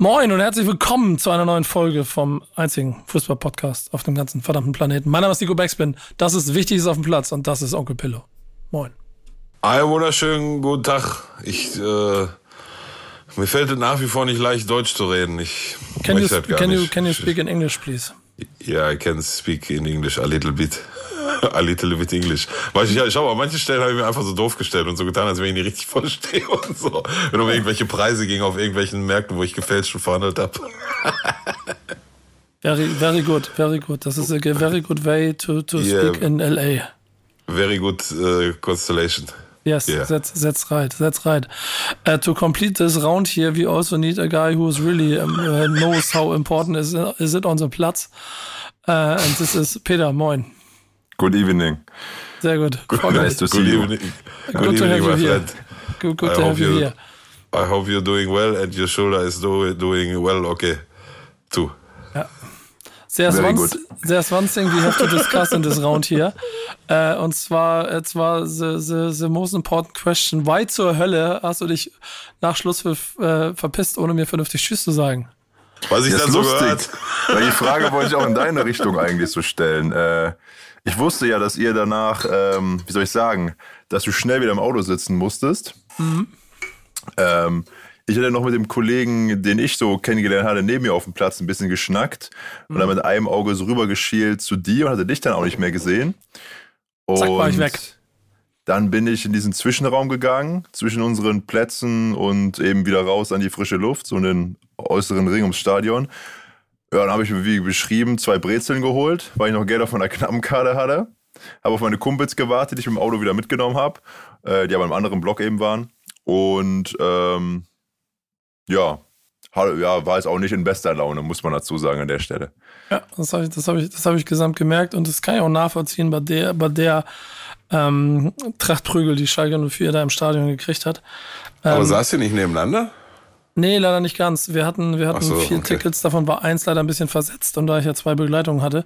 Moin und herzlich willkommen zu einer neuen Folge vom einzigen Fußball-Podcast auf dem ganzen verdammten Planeten. Mein Name ist Nico Backspin. Das ist Wichtiges auf dem Platz und das ist Onkel Pillow. Moin. Einen wunderschönen guten Tag. Ich, äh, mir fällt es nach wie vor nicht leicht, Deutsch zu reden. Ich can you, das gar can nicht. you, can you speak in English, please? Yeah, I can speak in English a little bit. A little bit English. Weil ich, ich schau, an manchen Stellen habe ich mir einfach so doof gestellt und so getan, als wenn ich nicht richtig verstehe und so. Wenn um irgendwelche Preise ging auf irgendwelchen Märkten, wo ich gefälscht und verhandelt habe. Very, very good, very good. Das ist a very good way to, to Yeah. speak in LA. Very good uh, constellation. Yes, Yeah. that's that's right. That's right. Uh, to complete this round here, we also need a guy who's really um, uh, knows how important is is it on the Platz. Uh, and this is Peter. Moin. Good evening. Sehr gut. Good, nice to see Good you. evening. Good to have you my here. friend. Good, good I to hope have you you- here. I hope you're doing well and your shoulder is do, doing well. Okay, too. There's Very one, good. there's one thing we have to discuss in this round here. Äh, und zwar, äh, zwar the, the, the most important question. Why zur Hölle hast du dich nach Schlusspfiff äh, verpisst, ohne mir vernünftig Tschüss zu sagen? Was ich Das dann so lustig. gehört. Weil die Frage wollte ich auch in deine Richtung eigentlich so stellen. Äh, ich wusste ja, dass ihr danach, ähm, wie soll ich sagen, dass du schnell wieder im Auto sitzen musstest. Ähm, ich hatte noch mit dem Kollegen, den ich so kennengelernt hatte, neben mir auf dem Platz ein bisschen geschnackt und dann mit einem Auge so rübergeschielt zu dir und hatte dich dann auch nicht mehr gesehen. Zack, war ich Und weg. Dann bin ich in diesen Zwischenraum gegangen, zwischen unseren Plätzen und eben wieder raus an die frische Luft, so in den äußeren Ring ums Stadion. Ja, dann habe ich mir, wie beschrieben, zwei Brezeln geholt, weil ich noch Geld auf meiner knappen Karte hatte. Habe auf meine Kumpels gewartet, die ich mit dem Auto wieder mitgenommen habe, äh, die aber im anderen Block eben waren. Und ähm, ja, ja, war es auch nicht in bester Laune, muss man dazu sagen an der Stelle. Ja, das habe ich, das habe ich, das habe ich gesamt gemerkt und das kann ich auch nachvollziehen bei der, bei der ähm, Trachtprügel, die Schalke 04 da im Stadion gekriegt hat. Aber Ähm, saßt ihr nicht nebeneinander? Nee, leider nicht ganz. Wir hatten, wir hatten so, vier okay. Tickets, davon war eins leider ein bisschen versetzt und da ich ja zwei Begleitungen hatte,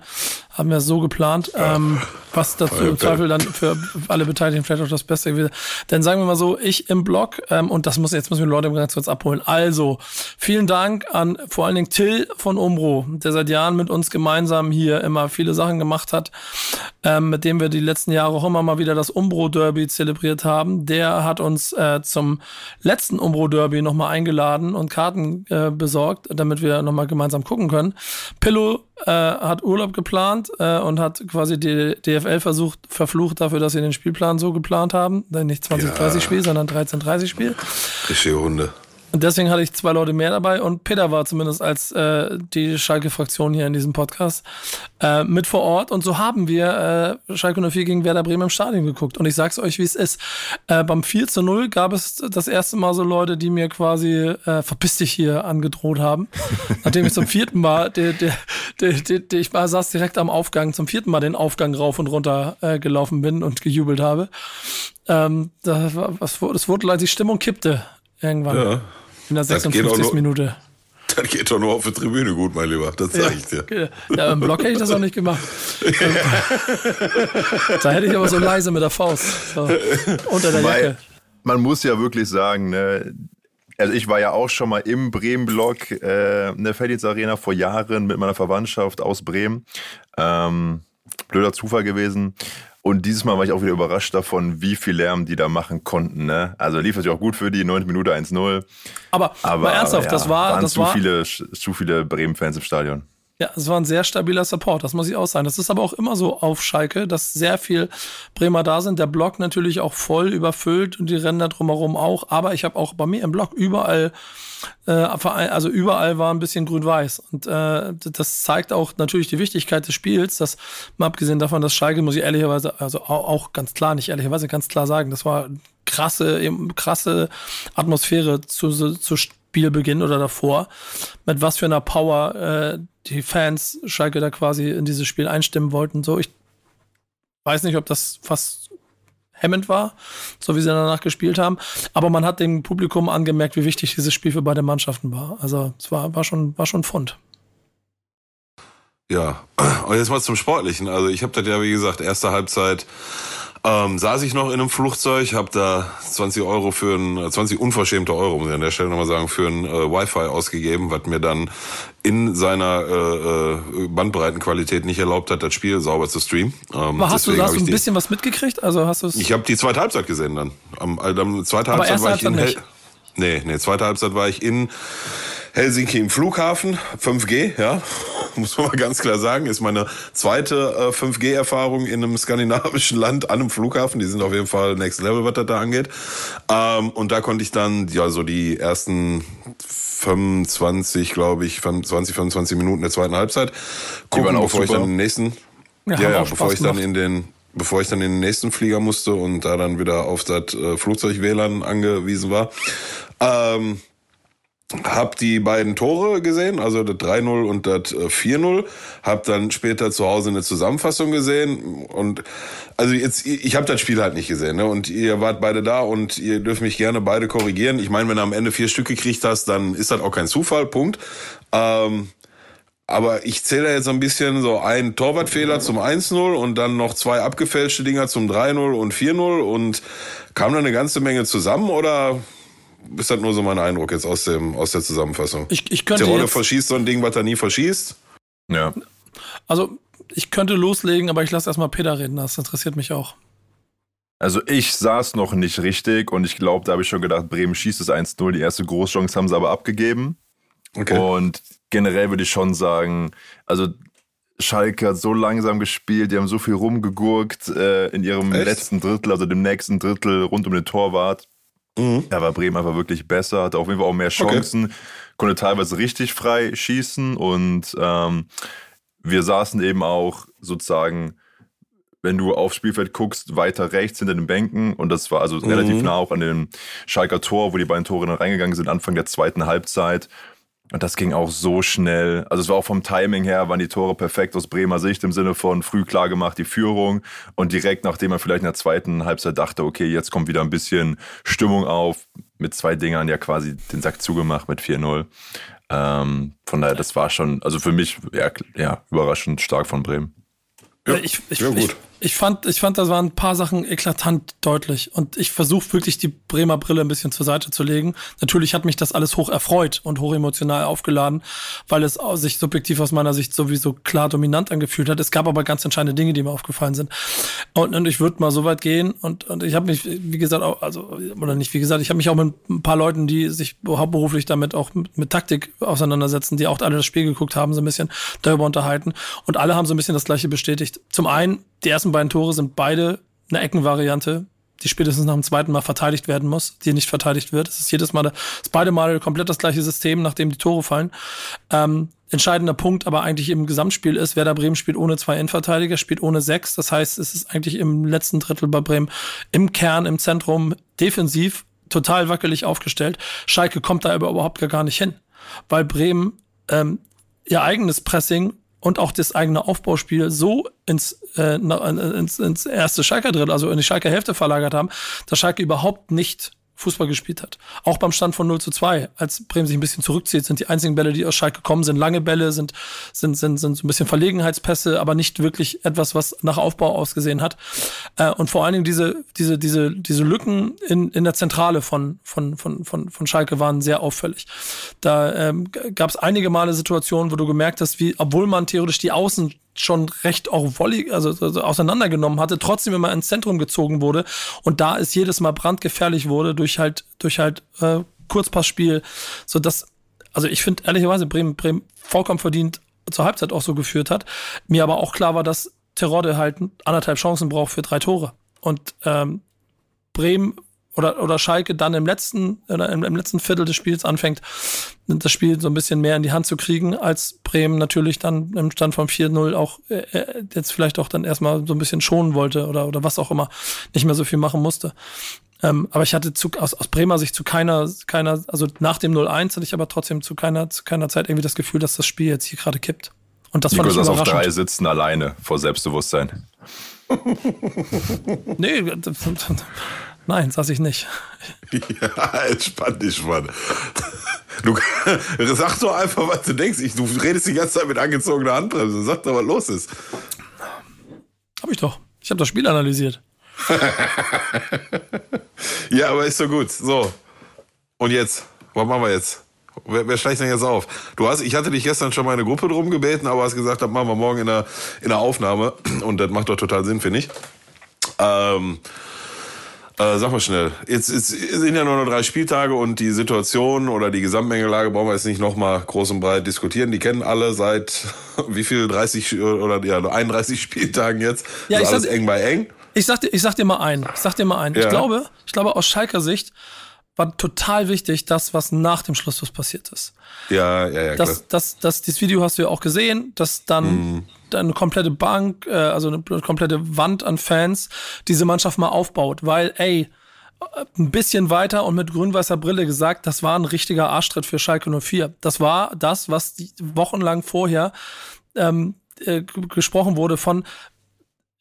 haben wir es so geplant, ähm, was dazu im. Zweifel dann für alle Beteiligten vielleicht auch das Beste gewesen. Denn sagen wir mal so, ich im Blog, ähm, und das muss jetzt müssen wir Leute ganz kurz abholen. Also, vielen Dank an vor allen Dingen Till von Umbro, der seit Jahren mit uns gemeinsam hier immer viele Sachen gemacht hat, ähm, mit dem wir die letzten Jahre auch immer mal wieder das Umbro Derby zelebriert haben. Der hat uns äh, zum letzten Umbro Derby nochmal eingeladen und Karten äh, besorgt, damit wir nochmal gemeinsam gucken können. Pillow äh, hat Urlaub geplant äh, und hat quasi die DFL versucht, verflucht dafür, dass sie den Spielplan so geplant haben. Denn nicht 2030 Spiel, sondern 1330 Spiel. Richtige Hunde. Und deswegen hatte ich zwei Leute mehr dabei und Peter war zumindest als äh, die Schalke-Fraktion hier in diesem Podcast äh, mit vor Ort. Und so haben wir äh, Schalke 04 gegen Werder Bremen im Stadion geguckt. Und ich sag's euch, wie es ist. Äh, beim 4 zu 0 gab es das erste Mal so Leute, die mir quasi äh, verpiss dich hier angedroht haben. Nachdem ich zum vierten Mal, der, der, der, der, der, ich war, saß direkt am Aufgang, zum vierten Mal den Aufgang rauf und runter äh, gelaufen bin und gejubelt habe. Ähm, da war, es wurde, die Stimmung kippte irgendwann. Ja. In der Das geht auch 56. nur- Minute. Das geht doch nur auf der Tribüne gut, mein Lieber. Das sag ich dir. Ja, im Block hätte ich das auch nicht gemacht. da hätte ich aber so leise mit der Faust. So, unter der Jacke. man muss ja wirklich sagen, ne, also ich war ja auch schon mal im Bremen-Block äh, in der Felddienst Arena vor Jahren mit meiner Verwandtschaft aus Bremen. Ähm, blöder Zufall gewesen. Und dieses Mal war ich auch wieder überrascht davon, wie viel Lärm die da machen konnten. Ne? Also lief natürlich auch gut für die, 9 Minute 1-0. Aber, Aber mal ernsthaft, ja, das war, waren das zu, war, viele, zu viele Bremen-Fans im Stadion. Ja, es war ein sehr stabiler Support, das muss ich auch sagen. Das ist aber auch immer so auf Schalke, dass sehr viel Bremer da sind. Der Block natürlich auch voll überfüllt und die da drumherum auch. Aber ich habe auch bei mir im Block überall, äh, also überall war ein bisschen grün-weiß. Und äh, das zeigt auch natürlich die Wichtigkeit des Spiels. Das mal abgesehen davon, dass Schalke, muss ich ehrlicherweise, also au- auch ganz klar, nicht ehrlicherweise, ganz klar sagen, das war krasse, krasse Atmosphäre zu, zu, Spielbeginn oder davor, mit was für einer Power äh, die Fans Schalke da quasi in dieses Spiel einstimmen wollten. So, ich weiß nicht, ob das fast hemmend war, so wie sie danach gespielt haben. Aber man hat dem Publikum angemerkt, wie wichtig dieses Spiel für beide Mannschaften war. Also es war, war schon, war schon Fund. Ja, und jetzt mal zum Sportlichen. Also ich habe das ja, wie gesagt, erste Halbzeit ähm, saß ich noch in einem Flugzeug, habe da 20 Euro für ein, 20 unverschämte Euro, muss ich an der Stelle nochmal sagen, für ein äh, Wi-Fi ausgegeben, was mir dann in seiner äh, äh, Bandbreitenqualität nicht erlaubt hat, das Spiel sauber zu streamen. Ähm, Aber hast du, du ein bisschen was mitgekriegt? Also hast du Ich habe die zweite Halbzeit gesehen dann. Am, am zweite Halbzeit war ich in Hel Nee, nee, zweite Halbzeit war ich in Helsinki im Flughafen, 5G, ja, muss man mal ganz klar sagen, ist meine zweite äh, 5G-Erfahrung in einem skandinavischen Land an einem Flughafen. Die sind auf jeden Fall next level, was das da angeht. Ähm, und da konnte ich dann ja so die ersten 25, glaube ich, 20, 25 Minuten der zweiten Halbzeit gucken, bevor super. ich dann den nächsten, ja, ja, ja bevor ich dann in den bevor ich dann in den nächsten Flieger musste und da dann wieder auf das äh, Flugzeug-WLAN angewiesen war. Ähm, hab die beiden Tore gesehen, also das 3-0 und das 4-0. Äh, hab dann später zu Hause eine Zusammenfassung gesehen und also jetzt ich habe das Spiel halt nicht gesehen, ne? Und ihr wart beide da und ihr dürft mich gerne beide korrigieren. Ich meine, wenn du am Ende vier Stück gekriegt hast, dann ist das auch kein Zufall, Punkt. Ähm, aber ich zähle jetzt so ein bisschen so ein Torwartfehler zum 1-0 und dann noch zwei abgefälschte Dinger zum 3-0 und 4-0 und kam da eine ganze Menge zusammen oder ist das nur so mein Eindruck jetzt aus, dem, aus der Zusammenfassung. Ich, ich könnte Tirole verschießt so ein Ding, was er nie verschießt. Ja. Also, ich könnte loslegen, aber ich lasse erstmal Peter reden. Das interessiert mich auch. Also ich saß noch nicht richtig und ich glaube, da habe ich schon gedacht, Bremen schießt es 1-0. Die erste Großchance haben sie aber abgegeben. Okay. Und generell würde ich schon sagen, also Schalke hat so langsam gespielt, die haben so viel rumgegurkt äh, in ihrem Echt? letzten Drittel, also dem nächsten Drittel rund um den Torwart. Mhm. Da war Bremen einfach wirklich besser, hatte auf jeden Fall auch mehr Chancen, okay. konnte teilweise richtig frei schießen und ähm, wir saßen eben auch sozusagen, wenn du aufs Spielfeld guckst, weiter rechts hinter den Bänken und das war also mhm. relativ nah auch an dem Schalker Tor, wo die beiden Tore dann reingegangen sind, Anfang der zweiten Halbzeit. Und das ging auch so schnell. Also es war auch vom Timing her, waren die Tore perfekt aus Bremer Sicht im Sinne von früh klar gemacht die Führung und direkt nachdem man vielleicht in der zweiten Halbzeit dachte, okay, jetzt kommt wieder ein bisschen Stimmung auf, mit zwei Dingern ja quasi den Sack zugemacht mit 4-0. Ähm, von daher, das war schon, also für mich ja, ja überraschend stark von Bremen. Ja, ich, ich, ja, ich, ich fand, ich fand, da waren ein paar Sachen eklatant deutlich. Und ich versuche wirklich die Bremer Brille ein bisschen zur Seite zu legen. Natürlich hat mich das alles hoch erfreut und hoch emotional aufgeladen, weil es sich subjektiv aus meiner Sicht sowieso klar dominant angefühlt hat. Es gab aber ganz entscheidende Dinge, die mir aufgefallen sind. Und, und ich würde mal so weit gehen und, und ich habe mich, wie gesagt, auch, also, oder nicht wie gesagt, ich habe mich auch mit ein paar Leuten, die sich hauptberuflich damit auch mit, mit Taktik auseinandersetzen, die auch alle das Spiel geguckt haben, so ein bisschen darüber unterhalten. Und alle haben so ein bisschen das Gleiche bestätigt. Zum einen, die ersten beiden Tore sind beide eine Eckenvariante, die spätestens nach dem zweiten Mal verteidigt werden muss, die nicht verteidigt wird. Es ist jedes Mal, ist beide Mal komplett das gleiche System, nachdem die Tore fallen. Ähm, entscheidender Punkt aber eigentlich im Gesamtspiel ist, Werder Bremen spielt ohne zwei Innenverteidiger, spielt ohne sechs. Das heißt, es ist eigentlich im letzten Drittel bei Bremen im Kern, im Zentrum, defensiv total wackelig aufgestellt. Schalke kommt da aber überhaupt gar nicht hin, weil Bremen ähm, ihr eigenes Pressing und auch das eigene Aufbauspiel so ins, äh, ins, ins erste Schalker Drittel, also in die Schalker Hälfte verlagert haben, dass Schalke überhaupt nicht Fußball gespielt hat. Auch beim Stand von 0 zu 2, als Bremen sich ein bisschen zurückzieht, sind die einzigen Bälle, die aus Schalke kommen, sind lange Bälle, sind, sind, sind, sind so ein bisschen Verlegenheitspässe, aber nicht wirklich etwas, was nach Aufbau ausgesehen hat. Äh, und vor allen Dingen diese, diese, diese, diese Lücken in, in der Zentrale von, von, von, von, von Schalke waren sehr auffällig. Da ähm, gab es einige Male Situationen, wo du gemerkt hast, wie, obwohl man theoretisch die Außen schon recht auch volley, also, also auseinandergenommen hatte, trotzdem immer ins Zentrum gezogen wurde und da ist jedes Mal brandgefährlich wurde durch halt durch halt äh, Kurzpassspiel, so dass also ich finde ehrlicherweise Bremen Bremen vollkommen verdient zur Halbzeit auch so geführt hat. Mir aber auch klar war, dass Terodde halt anderthalb Chancen braucht für drei Tore und ähm, Bremen oder, oder Schalke dann im letzten, oder im, im, letzten Viertel des Spiels anfängt, das Spiel so ein bisschen mehr in die Hand zu kriegen, als Bremen natürlich dann im Stand von 4-0 auch äh, äh, jetzt vielleicht auch dann erstmal so ein bisschen schonen wollte oder, oder was auch immer, nicht mehr so viel machen musste. Ähm, aber ich hatte zu, aus, aus Bremer Sicht zu keiner, keiner, also nach dem 0-1 hatte ich aber trotzdem zu keiner, zu keiner Zeit irgendwie das Gefühl, dass das Spiel jetzt hier gerade kippt. Und das Nico fand ich saß auf überraschend. drei sitzen alleine vor Selbstbewusstsein. Nee, nein, saß ich nicht. Ja, entspann dich, Mann. Du, sag doch einfach, was du denkst. Ich, du redest die ganze Zeit mit angezogener Handbremse. Sag doch, was los ist. Hab ich doch. Ich habe das Spiel analysiert. Ja, aber ist so gut. So. Und jetzt? Was machen wir jetzt? Wer, wer steigt denn jetzt auf? Du hast, ich hatte dich gestern schon mal in eine Gruppe drum gebeten, aber hast gesagt, das machen wir morgen in der, in der Aufnahme. Und das macht doch total Sinn, finde ich. Ähm, äh, sag mal schnell. Jetzt, jetzt sind ja nur noch drei Spieltage und die Situation oder die Gesamtmengelage brauchen wir jetzt nicht nochmal groß und breit diskutieren. Die kennen alle seit wie viel? 30 oder ja, 31 Spieltagen jetzt. Ja, ist ich alles sag- eng bei eng. Ich sag dir, ich sag dir mal ein. Ich sag dir mal ein. Ja. Ich glaube, ich glaube aus Schalker Sicht war total wichtig, das, was nach dem Schlussschluss passiert ist. Ja, ja, ja, klar. Das, das, das, dieses Video hast du ja auch gesehen, dass dann, dann eine komplette Bank, äh, also eine komplette Wand an Fans diese Mannschaft mal aufbaut, weil, ey, ein bisschen weiter und mit grün-weißer Brille gesagt, das war ein richtiger Arschtritt für Schalke 04. Das war das, was die wochenlang vorher ähm, äh, gesprochen wurde von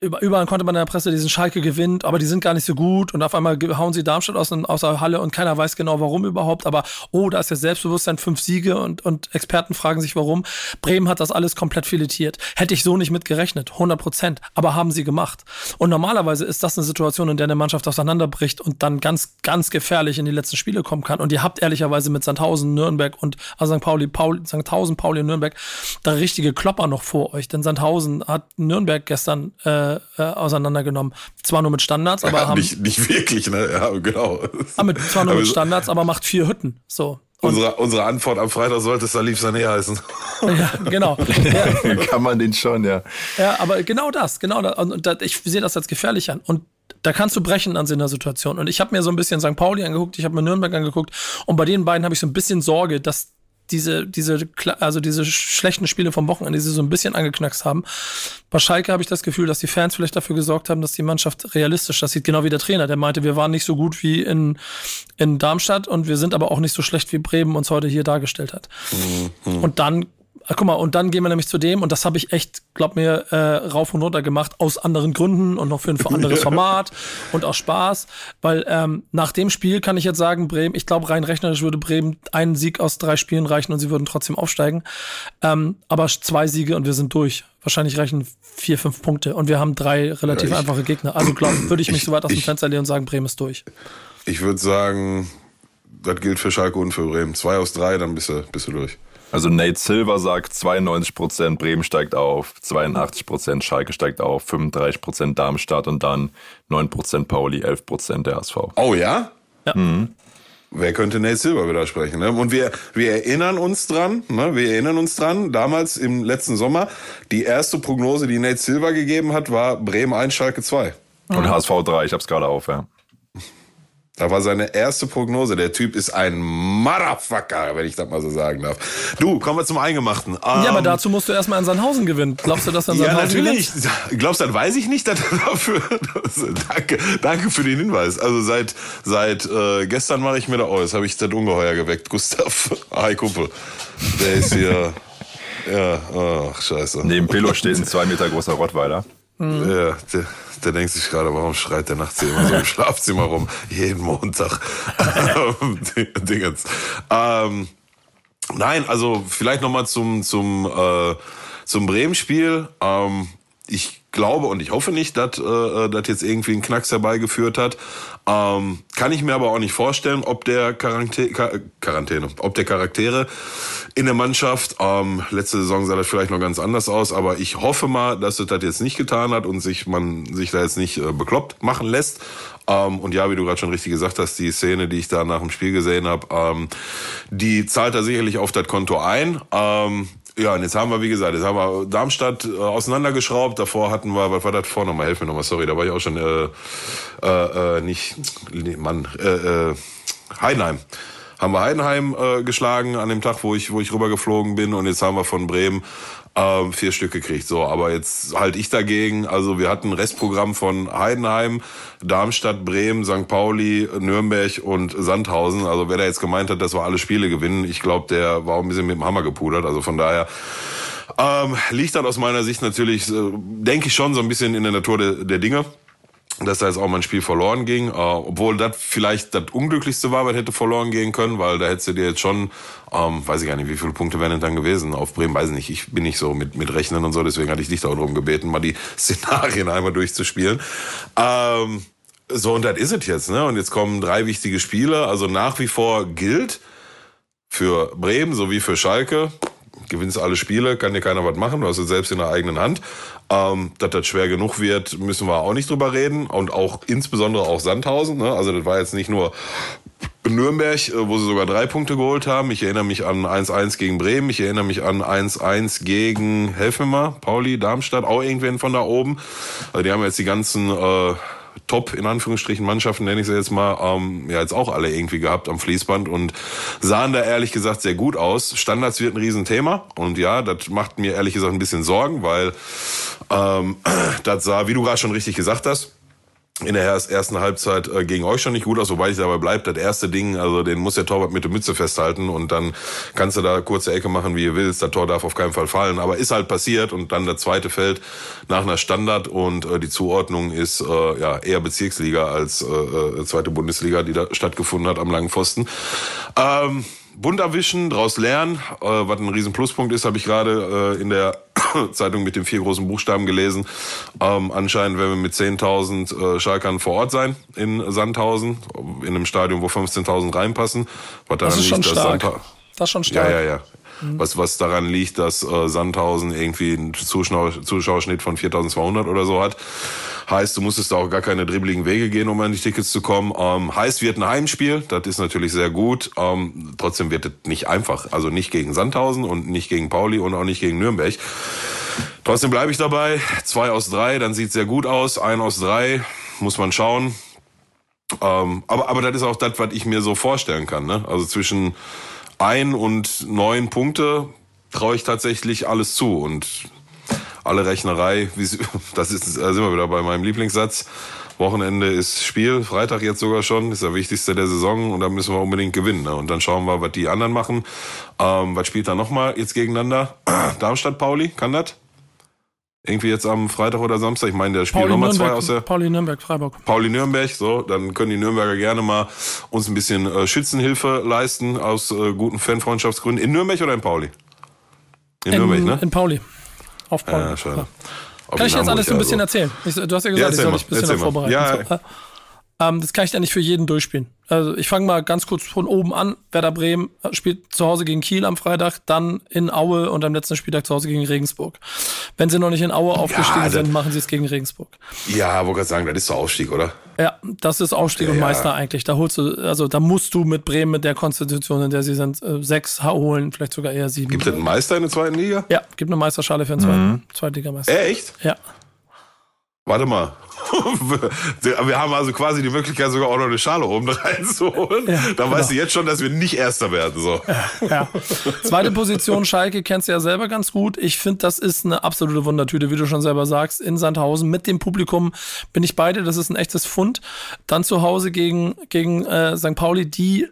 überall konnte man in der Presse diesen Schalke gewinnt, aber die sind gar nicht so gut und auf einmal hauen sie Darmstadt aus, aus der Halle und keiner weiß genau warum überhaupt, aber oh, da ist ja Selbstbewusstsein, fünf Siege und, und Experten fragen sich warum. Bremen hat das alles komplett filetiert. Hätte ich so nicht mit gerechnet, 100 Prozent, aber haben sie gemacht. Und normalerweise ist das eine Situation, in der eine Mannschaft auseinanderbricht und dann ganz, ganz gefährlich in die letzten Spiele kommen kann. Und ihr habt ehrlicherweise mit Sandhausen, Nürnberg und also St. Pauli, Paul, Sandhausen, Pauli und Nürnberg da richtige Klopper noch vor euch. Denn Sandhausen hat Nürnberg gestern äh, äh, auseinandergenommen. Zwar nur mit Standards, aber Ja, haben, nicht, nicht wirklich, ne? Ja, genau. ah, mit, zwar nur Aber mit Standards, aber macht vier Hütten. So. Unsere, unsere Antwort am Freitag sollte Salif Sané heißen. Ja, genau. Ja, Kann man den schon, ja. Ja, aber genau das, genau das. Und, und das, ich sehe das als gefährlich an. Und da kannst du brechen an so einer Situation. Und ich habe mir so ein bisschen St. Pauli angeguckt, ich habe mir Nürnberg angeguckt. Und bei den beiden habe ich so ein bisschen Sorge, dass diese, diese, also diese schlechten Spiele vom Wochenende, die sie so ein bisschen angeknackst haben. Bei Schalke habe ich das Gefühl, dass die Fans vielleicht dafür gesorgt haben, dass die Mannschaft realistisch, das sieht genau wie der Trainer, der meinte, wir waren nicht so gut wie in, in Darmstadt und wir sind aber auch nicht so schlecht, wie Bremen uns heute hier dargestellt hat. Und dann, ah, guck mal, und dann gehen wir nämlich zu dem, und das habe ich echt, glaub mir, äh, rauf und runter gemacht, aus anderen Gründen und noch für ein anderes Format und aus Spaß. Weil ähm, nach dem Spiel kann ich jetzt sagen, Bremen, ich glaube, rein rechnerisch würde Bremen einen Sieg aus drei Spielen reichen und sie würden trotzdem aufsteigen. Ähm, aber zwei Siege und wir sind durch. Wahrscheinlich reichen vier, fünf Punkte. Und wir haben drei relativ Ja, ich- einfache Gegner. Also glaub, würde ich mich ich- so weit aus dem ich- Fenster lehnen und sagen, Bremen ist durch. Ich würde sagen, das gilt für Schalke und für Bremen. Zwei aus drei, dann bist du, bist du durch. Also Nate Silver sagt 92% Bremen steigt auf, 82% Schalke steigt auf, 35% Darmstadt und dann 9% Pauli, 11% der HSV. Oh ja? Ja. Wer könnte Nate Silver widersprechen? Ne? Und wir, wir erinnern uns dran, ne? wir erinnern uns dran, damals im letzten Sommer, die erste Prognose, die Nate Silver gegeben hat, war Bremen 1, Schalke 2. Und HSV 3, ich hab's gerade auf, ja. Da war seine erste Prognose. Der Typ ist ein Motherfucker, wenn ich das mal so sagen darf. Du, kommen wir zum Eingemachten. Ja, aber Ähm, dazu musst du erstmal in Sandhausen gewinnen. Glaubst du, dass dann Ja, Sandhausen natürlich. gewinnt? Glaubst du, das weiß ich nicht. dass dafür, das, danke, danke für den Hinweis. Also seit, seit äh, gestern mache ich mir da aus. Habe ich das Ungeheuer geweckt. Gustav, hi Kumpel. Der ist hier. Ja, ach, scheiße. Neben Pillow steht ein zwei Meter großer Rottweiler. Ja, der, der denkt sich gerade, warum schreit der nachts immer so im Schlafzimmer rum? Jeden Montag. Dingens. Ähm, nein, also vielleicht nochmal zum, zum, äh, zum Bremen-Spiel. Ähm, ich glaube und ich hoffe nicht, dass äh, das jetzt irgendwie einen Knacks herbeigeführt hat. Ähm, kann ich mir aber auch nicht vorstellen, ob der Quarantä Quar- Quarantäne, ob der Charaktere in der Mannschaft, ähm, letzte Saison sah das vielleicht noch ganz anders aus, aber ich hoffe mal, dass es das jetzt nicht getan hat und sich man sich da jetzt nicht äh, bekloppt machen lässt. Ähm, und ja, wie du gerade schon richtig gesagt hast, die Szene, die ich da nach dem Spiel gesehen habe, ähm, die zahlt da sicherlich auf das Konto ein. Ähm, ja, und jetzt haben wir, wie gesagt, jetzt haben wir Darmstadt äh, auseinandergeschraubt. Davor hatten wir, was war das vor nochmal? Helf mir nochmal, sorry, da war ich auch schon äh, äh, äh, nicht, nee, Mann, äh, äh, Heidenheim. haben wir Heidenheim äh, geschlagen an dem Tag, wo ich, wo ich rübergeflogen bin. Und jetzt haben wir von Bremen äh, vier Stück gekriegt. So, aber jetzt halt ich dagegen. Also wir hatten ein Restprogramm von Heidenheim, Darmstadt, Bremen, St. Pauli, Nürnberg und Sandhausen. Also wer da jetzt gemeint hat, dass wir alle Spiele gewinnen, ich glaube, der war auch ein bisschen mit dem Hammer gepudert. Also von daher ähm, liegt dann aus meiner Sicht natürlich, äh, denke ich schon so ein bisschen in der Natur de, der Dinge dass da jetzt auch mal ein Spiel verloren ging, äh, obwohl das vielleicht das Unglücklichste war, was hätte verloren gehen können, weil da hättest du dir jetzt schon, ähm, weiß ich gar nicht, wie viele Punkte wären denn dann gewesen auf Bremen, weiß ich nicht, ich bin nicht so mit, mit Rechnen und so, deswegen hatte ich dich da darum gebeten, mal die Szenarien einmal durchzuspielen. Ähm, so, und das ist es jetzt, ne? Und jetzt kommen drei wichtige Spiele, also nach wie vor gilt für Bremen sowie für Schalke, gewinnst alle Spiele, kann dir keiner was machen, du hast es selbst in der eigenen Hand. Ähm, dass das schwer genug wird, müssen wir auch nicht drüber reden. Und auch insbesondere auch Sandhausen. Ne? Also das war jetzt nicht nur Nürnberg, äh, wo sie sogar drei Punkte geholt haben. Ich erinnere mich an 1-1 gegen Bremen. Ich erinnere mich an 1-1 gegen, helf mir mal, Pauli, Darmstadt, auch irgendwen von da oben. Also die haben jetzt die ganzen äh, Top, in Anführungsstrichen, Mannschaften, nenne ich sie jetzt mal, ähm, ja jetzt auch alle irgendwie gehabt am Fließband und sahen da ehrlich gesagt sehr gut aus. Standards wird ein Riesenthema und ja, das macht mir ehrlich gesagt ein bisschen Sorgen, weil ähm, das sah, wie du gerade schon richtig gesagt hast, in der ersten Halbzeit äh, gegen euch schon nicht gut aus, wobei ich dabei bleibt. Das erste Ding, also den muss der Torwart mit der Mütze festhalten und dann kannst du da kurze Ecke machen, wie ihr willst. Das Tor darf auf keinen Fall fallen, aber ist halt passiert und dann der zweite fällt nach einer Standard und äh, die Zuordnung ist äh, ja eher Bezirksliga als äh, äh, zweite Bundesliga, die da stattgefunden hat am langen Pfosten. Ähm, bunt erwischen, draus lernen, äh, was ein riesen Pluspunkt ist, habe ich gerade äh, in der Zeitung mit den vier großen Buchstaben gelesen. Ähm, anscheinend werden wir mit 10.000 äh, Schalkern vor Ort sein in Sandhausen, in einem Stadion, wo 15.000 reinpassen. Was daran das ist liegt, stark. Das ist schon stark. Ja, ja, ja. Mhm. Was, was daran liegt, dass äh, Sandhausen irgendwie einen Zuschauer, Zuschauerschnitt von 4.200 oder so hat. Heißt, du musstest da auch gar keine dribbligen Wege gehen, um an die Tickets zu kommen. Ähm, heißt, wird ein Heimspiel. Das ist natürlich sehr gut. Ähm, trotzdem wird es nicht einfach. Also nicht gegen Sandhausen und nicht gegen Pauli und auch nicht gegen Nürnberg. Trotzdem bleibe ich dabei. Zwei aus drei, dann sieht sehr gut aus. Ein aus drei, muss man schauen. Ähm, aber, aber das ist auch das, was ich mir so vorstellen kann. Ne? Also zwischen ein und neun Punkte traue ich tatsächlich alles zu. Und alle Rechnerei, das ist, da sind wir wieder bei meinem Lieblingssatz. Wochenende ist Spiel, Freitag jetzt sogar schon, ist der wichtigste der Saison und da müssen wir unbedingt gewinnen. Ne? Und dann schauen wir, was die anderen machen. Ähm, was spielt da nochmal jetzt gegeneinander? Darmstadt, Pauli, kann das? Irgendwie jetzt am Freitag oder Samstag. Ich meine, der spielt nochmal zwei aus der. Pauli Nürnberg, Freiburg. Pauli Nürnberg, so. Dann können die Nürnberger gerne mal uns ein bisschen äh, Schützenhilfe leisten aus äh, guten Fanfreundschaftsgründen. In Nürnberg oder in Pauli? In, in Nürnberg, ne? In Pauli. Auf Pauli. Ja, schade. Ja. Kann ich jetzt alles so ein bisschen erzählen? Ich, du hast ja gesagt, ja, ich soll dich ein bisschen vorbereiten. Ja, so. Ähm, das kann ich ja nicht für jeden durchspielen. Also ich fange mal ganz kurz von oben an. Werder Bremen spielt zu Hause gegen Kiel am Freitag, dann in Aue und am letzten Spieltag zu Hause gegen Regensburg. Wenn sie noch nicht in Aue aufgestiegen ja, sind, machen sie es gegen Regensburg. Ja, wollte gerade sagen, das ist der Aufstieg, oder? Ja, das ist Aufstieg ja, und Meister ja. eigentlich. Da holst du, also da musst du mit Bremen mit der Konstitution, in der sie sind, äh, sechs holen, vielleicht sogar eher sieben. Gibt es einen Meister in der zweiten Liga? Ja, gibt eine Meisterschale für einen zweiten, mhm. Zweitligameister. Echt? Ja. Warte mal. wir haben also quasi die Möglichkeit, sogar auch noch eine Schale oben reinzuholen. Ja, da genau. weißt du jetzt schon, dass wir nicht Erster werden. So. Ja, ja. Zweite Position, Schalke, kennst du ja selber ganz gut. Ich finde, das ist eine absolute Wundertüte, wie du schon selber sagst, in Sandhausen. Mit dem Publikum bin ich beide, das ist ein echtes Fund. Dann zu Hause gegen, gegen äh, St. Pauli, die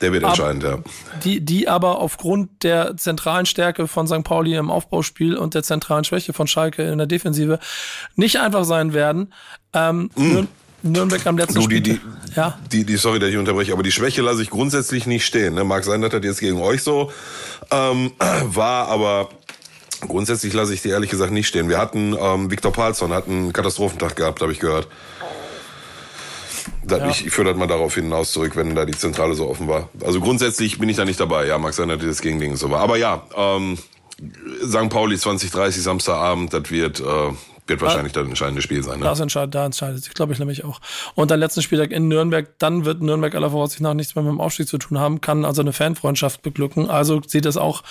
der wird entscheidend, ja. Die, die aber aufgrund der zentralen Stärke von St. Pauli im Aufbauspiel und der zentralen Schwäche von Schalke in der Defensive nicht einfach sein werden. Ähm, mm. Nürnberg am letzten du, die, die, ja. die, die, sorry, dass ich unterbreche, aber die Schwäche lasse ich grundsätzlich nicht stehen. Ne? Mag sein, dass das jetzt gegen euch so ähm, war, aber grundsätzlich lasse ich die ehrlich gesagt nicht stehen. Wir hatten, ähm, Viktor Palsson hat einen Katastrophentag gehabt, habe ich gehört. Ja. Ich, ich führe das mal darauf hinaus zurück, wenn da die Zentrale so offen war. Also grundsätzlich bin ich da nicht dabei. Ja, mag sein, dass das gegen Dinge so war. Aber ja, ähm, St. Pauli 2030 Samstagabend, das wird, äh, wird wahrscheinlich das entscheidende Spiel sein. Ne? Das entscheidet, da entscheidet sich, glaube ich, nämlich auch. Und der letzten Spieltag in Nürnberg, dann wird Nürnberg aller Voraussicht nach nichts mehr mit dem Aufstieg zu tun haben, kann also eine Fanfreundschaft beglücken. Also sieht es auch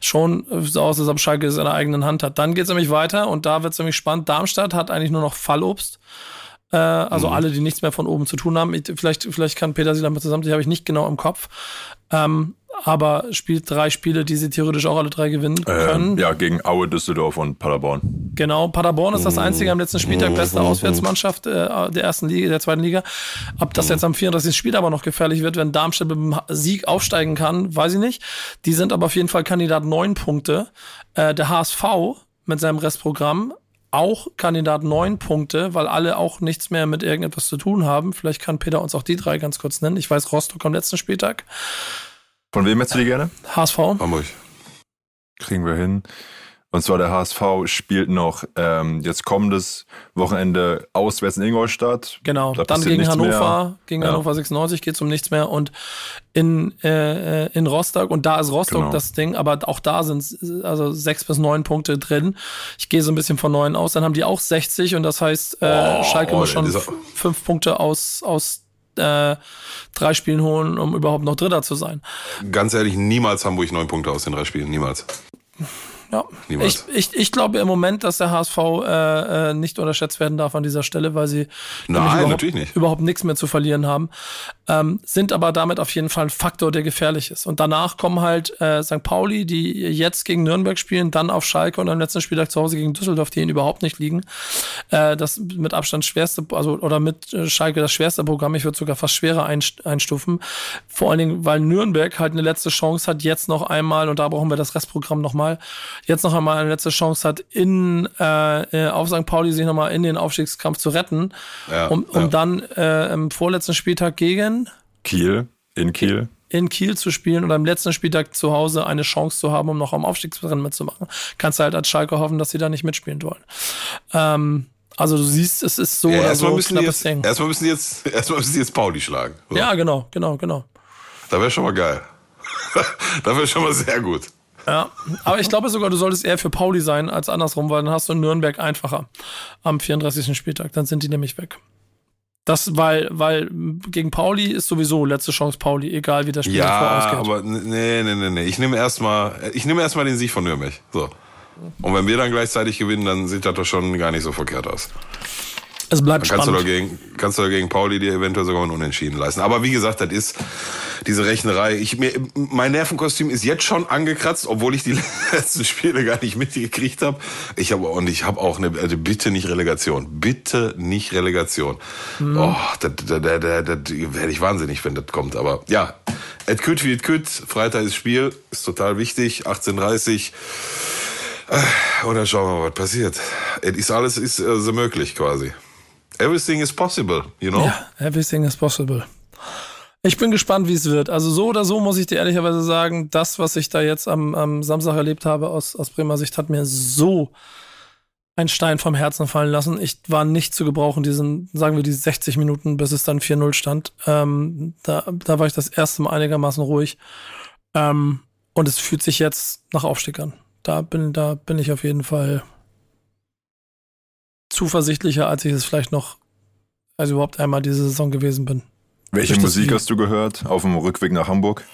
schon so aus, als ob Schalke es in der eigenen Hand hat. Dann geht es nämlich weiter und da wird es nämlich spannend. Darmstadt hat eigentlich nur noch Fallobst Äh, also mhm. alle, die nichts mehr von oben zu tun haben. Ich, vielleicht, vielleicht kann Peter sie damit zusammen, die habe ich nicht genau im Kopf. Ähm, aber spielt drei Spiele, die sie theoretisch auch alle drei gewinnen ähm, können. Ähm, ja, gegen Aue, Düsseldorf und Paderborn. Genau, Paderborn ist das mhm. einzige am letzten Spieltag beste mhm. Auswärtsmannschaft äh, der ersten Liga, der zweiten Liga. Ob das mhm. jetzt am 34. Spiel aber noch gefährlich wird, wenn Darmstadt mit dem Sieg aufsteigen kann, weiß ich nicht. Die sind aber auf jeden Fall Kandidat neun Punkte. Äh, der HSV mit seinem Restprogramm auch Kandidat neun Punkte, weil alle auch nichts mehr mit irgendetwas zu tun haben. Vielleicht kann Peter uns auch die drei ganz kurz nennen. Ich weiß Rostock am letzten Spieltag. Von wem hättest du die gerne? HSV. Hamburg. Kriegen wir hin. Und zwar der HSV spielt noch ähm, jetzt kommendes Wochenende auswärts in Ingolstadt. Genau, da dann gegen Hannover, mehr. gegen ja. Hannover 96 geht es um nichts mehr und in, äh, in Rostock und da ist Rostock genau. das Ding, aber auch da sind also sechs bis neun Punkte drin. Ich gehe so ein bisschen von neun aus, dann haben die auch 60 und das heißt, äh, oh, Schalke muss schon fünf Punkte aus, aus äh, drei Spielen holen, um überhaupt noch Dritter zu sein. Ganz ehrlich, niemals Hamburg neun Punkte aus den drei Spielen, niemals. Ja, ich, ich, ich glaube im Moment, dass der HSV äh, äh, nicht unterschätzt werden darf an dieser Stelle, weil sie Nein, überhaupt, natürlich nicht. überhaupt nichts mehr zu verlieren haben, ähm, sind aber damit auf jeden Fall ein Faktor, der gefährlich ist. Und danach kommen halt äh, St. Pauli, die jetzt gegen Nürnberg spielen, dann auf Schalke und am letzten Spieltag zu Hause gegen Düsseldorf, die ihnen überhaupt nicht liegen. Äh, das mit Abstand schwerste, also oder mit äh, Schalke das schwerste Programm. Ich würde sogar fast schwerer einstufen. Vor allen Dingen, weil Nürnberg halt eine letzte Chance hat, jetzt noch einmal, und da brauchen wir das Restprogramm nochmal, jetzt noch einmal eine letzte Chance hat, in, äh, auf St. Pauli sich nochmal in den Aufstiegskampf zu retten, ja, um, um ja. dann äh, im vorletzten Spieltag gegen Kiel, in Kiel. In Kiel zu spielen oder im letzten Spieltag zu Hause eine Chance zu haben, um noch am Aufstiegsrennen mitzumachen. Kannst du halt als Schalke hoffen, dass sie da nicht mitspielen wollen. Ähm, also du siehst, es ist so ja, oder so müssen jetzt, Erstmal müssen die jetzt, erstmal müssen die jetzt Pauli schlagen. So. Ja, genau, genau, genau. Da wäre schon mal geil. da wäre schon mal sehr gut. Ja, aber ich glaube sogar, du solltest eher für Pauli sein als andersrum, weil dann hast du Nürnberg einfacher am 34. Spieltag. Dann sind die nämlich weg. Das, weil, weil gegen Pauli ist sowieso letzte Chance Pauli, egal wie das Spiel ja, ausgeht. Ja, aber nee, nee, nee, nee. Ich nehme erstmal, ich nehme erstmal den Sieg von Nürnberg. So. Und wenn wir dann gleichzeitig gewinnen, dann sieht das doch schon gar nicht so verkehrt aus. Es bleibt kannst spannend. Du dagegen, kannst du dagegen Pauli dir eventuell sogar ein Unentschieden leisten. Aber wie gesagt, das ist diese Rechnerei. Ich, mir, mein Nervenkostüm ist jetzt schon angekratzt, obwohl ich die letzten Spiele gar nicht mitgekriegt habe. Ich habe und ich habe auch eine also bitte nicht Relegation, bitte nicht Relegation. Mhm. Oh, da, da, da, da, da werde ich wahnsinnig, wenn das kommt. Aber ja, et küt wie et küt. Freitag ist Spiel, ist total wichtig. 18:30 oder schauen wir mal, was passiert. Es ist alles ist äh, so möglich quasi everything is possible, you know? Ja, everything is possible. Ich bin gespannt, wie es wird. Also so oder so muss ich dir ehrlicherweise sagen, das, was ich da jetzt am, am Samstag erlebt habe aus, aus Bremer Sicht, hat mir so einen Stein vom Herzen fallen lassen. Ich war nicht zu gebrauchen, diesen, sagen wir, die 60 Minuten, bis es dann 4-0 stand. Ähm, da, da war ich das erste Mal einigermaßen ruhig. Ähm, und es fühlt sich jetzt nach Aufstieg an. Da bin, da bin ich auf jeden Fall zuversichtlicher, als ich es vielleicht noch, also überhaupt einmal diese Saison gewesen bin. Welche Musik hast du gehört auf dem Rückweg nach Hamburg?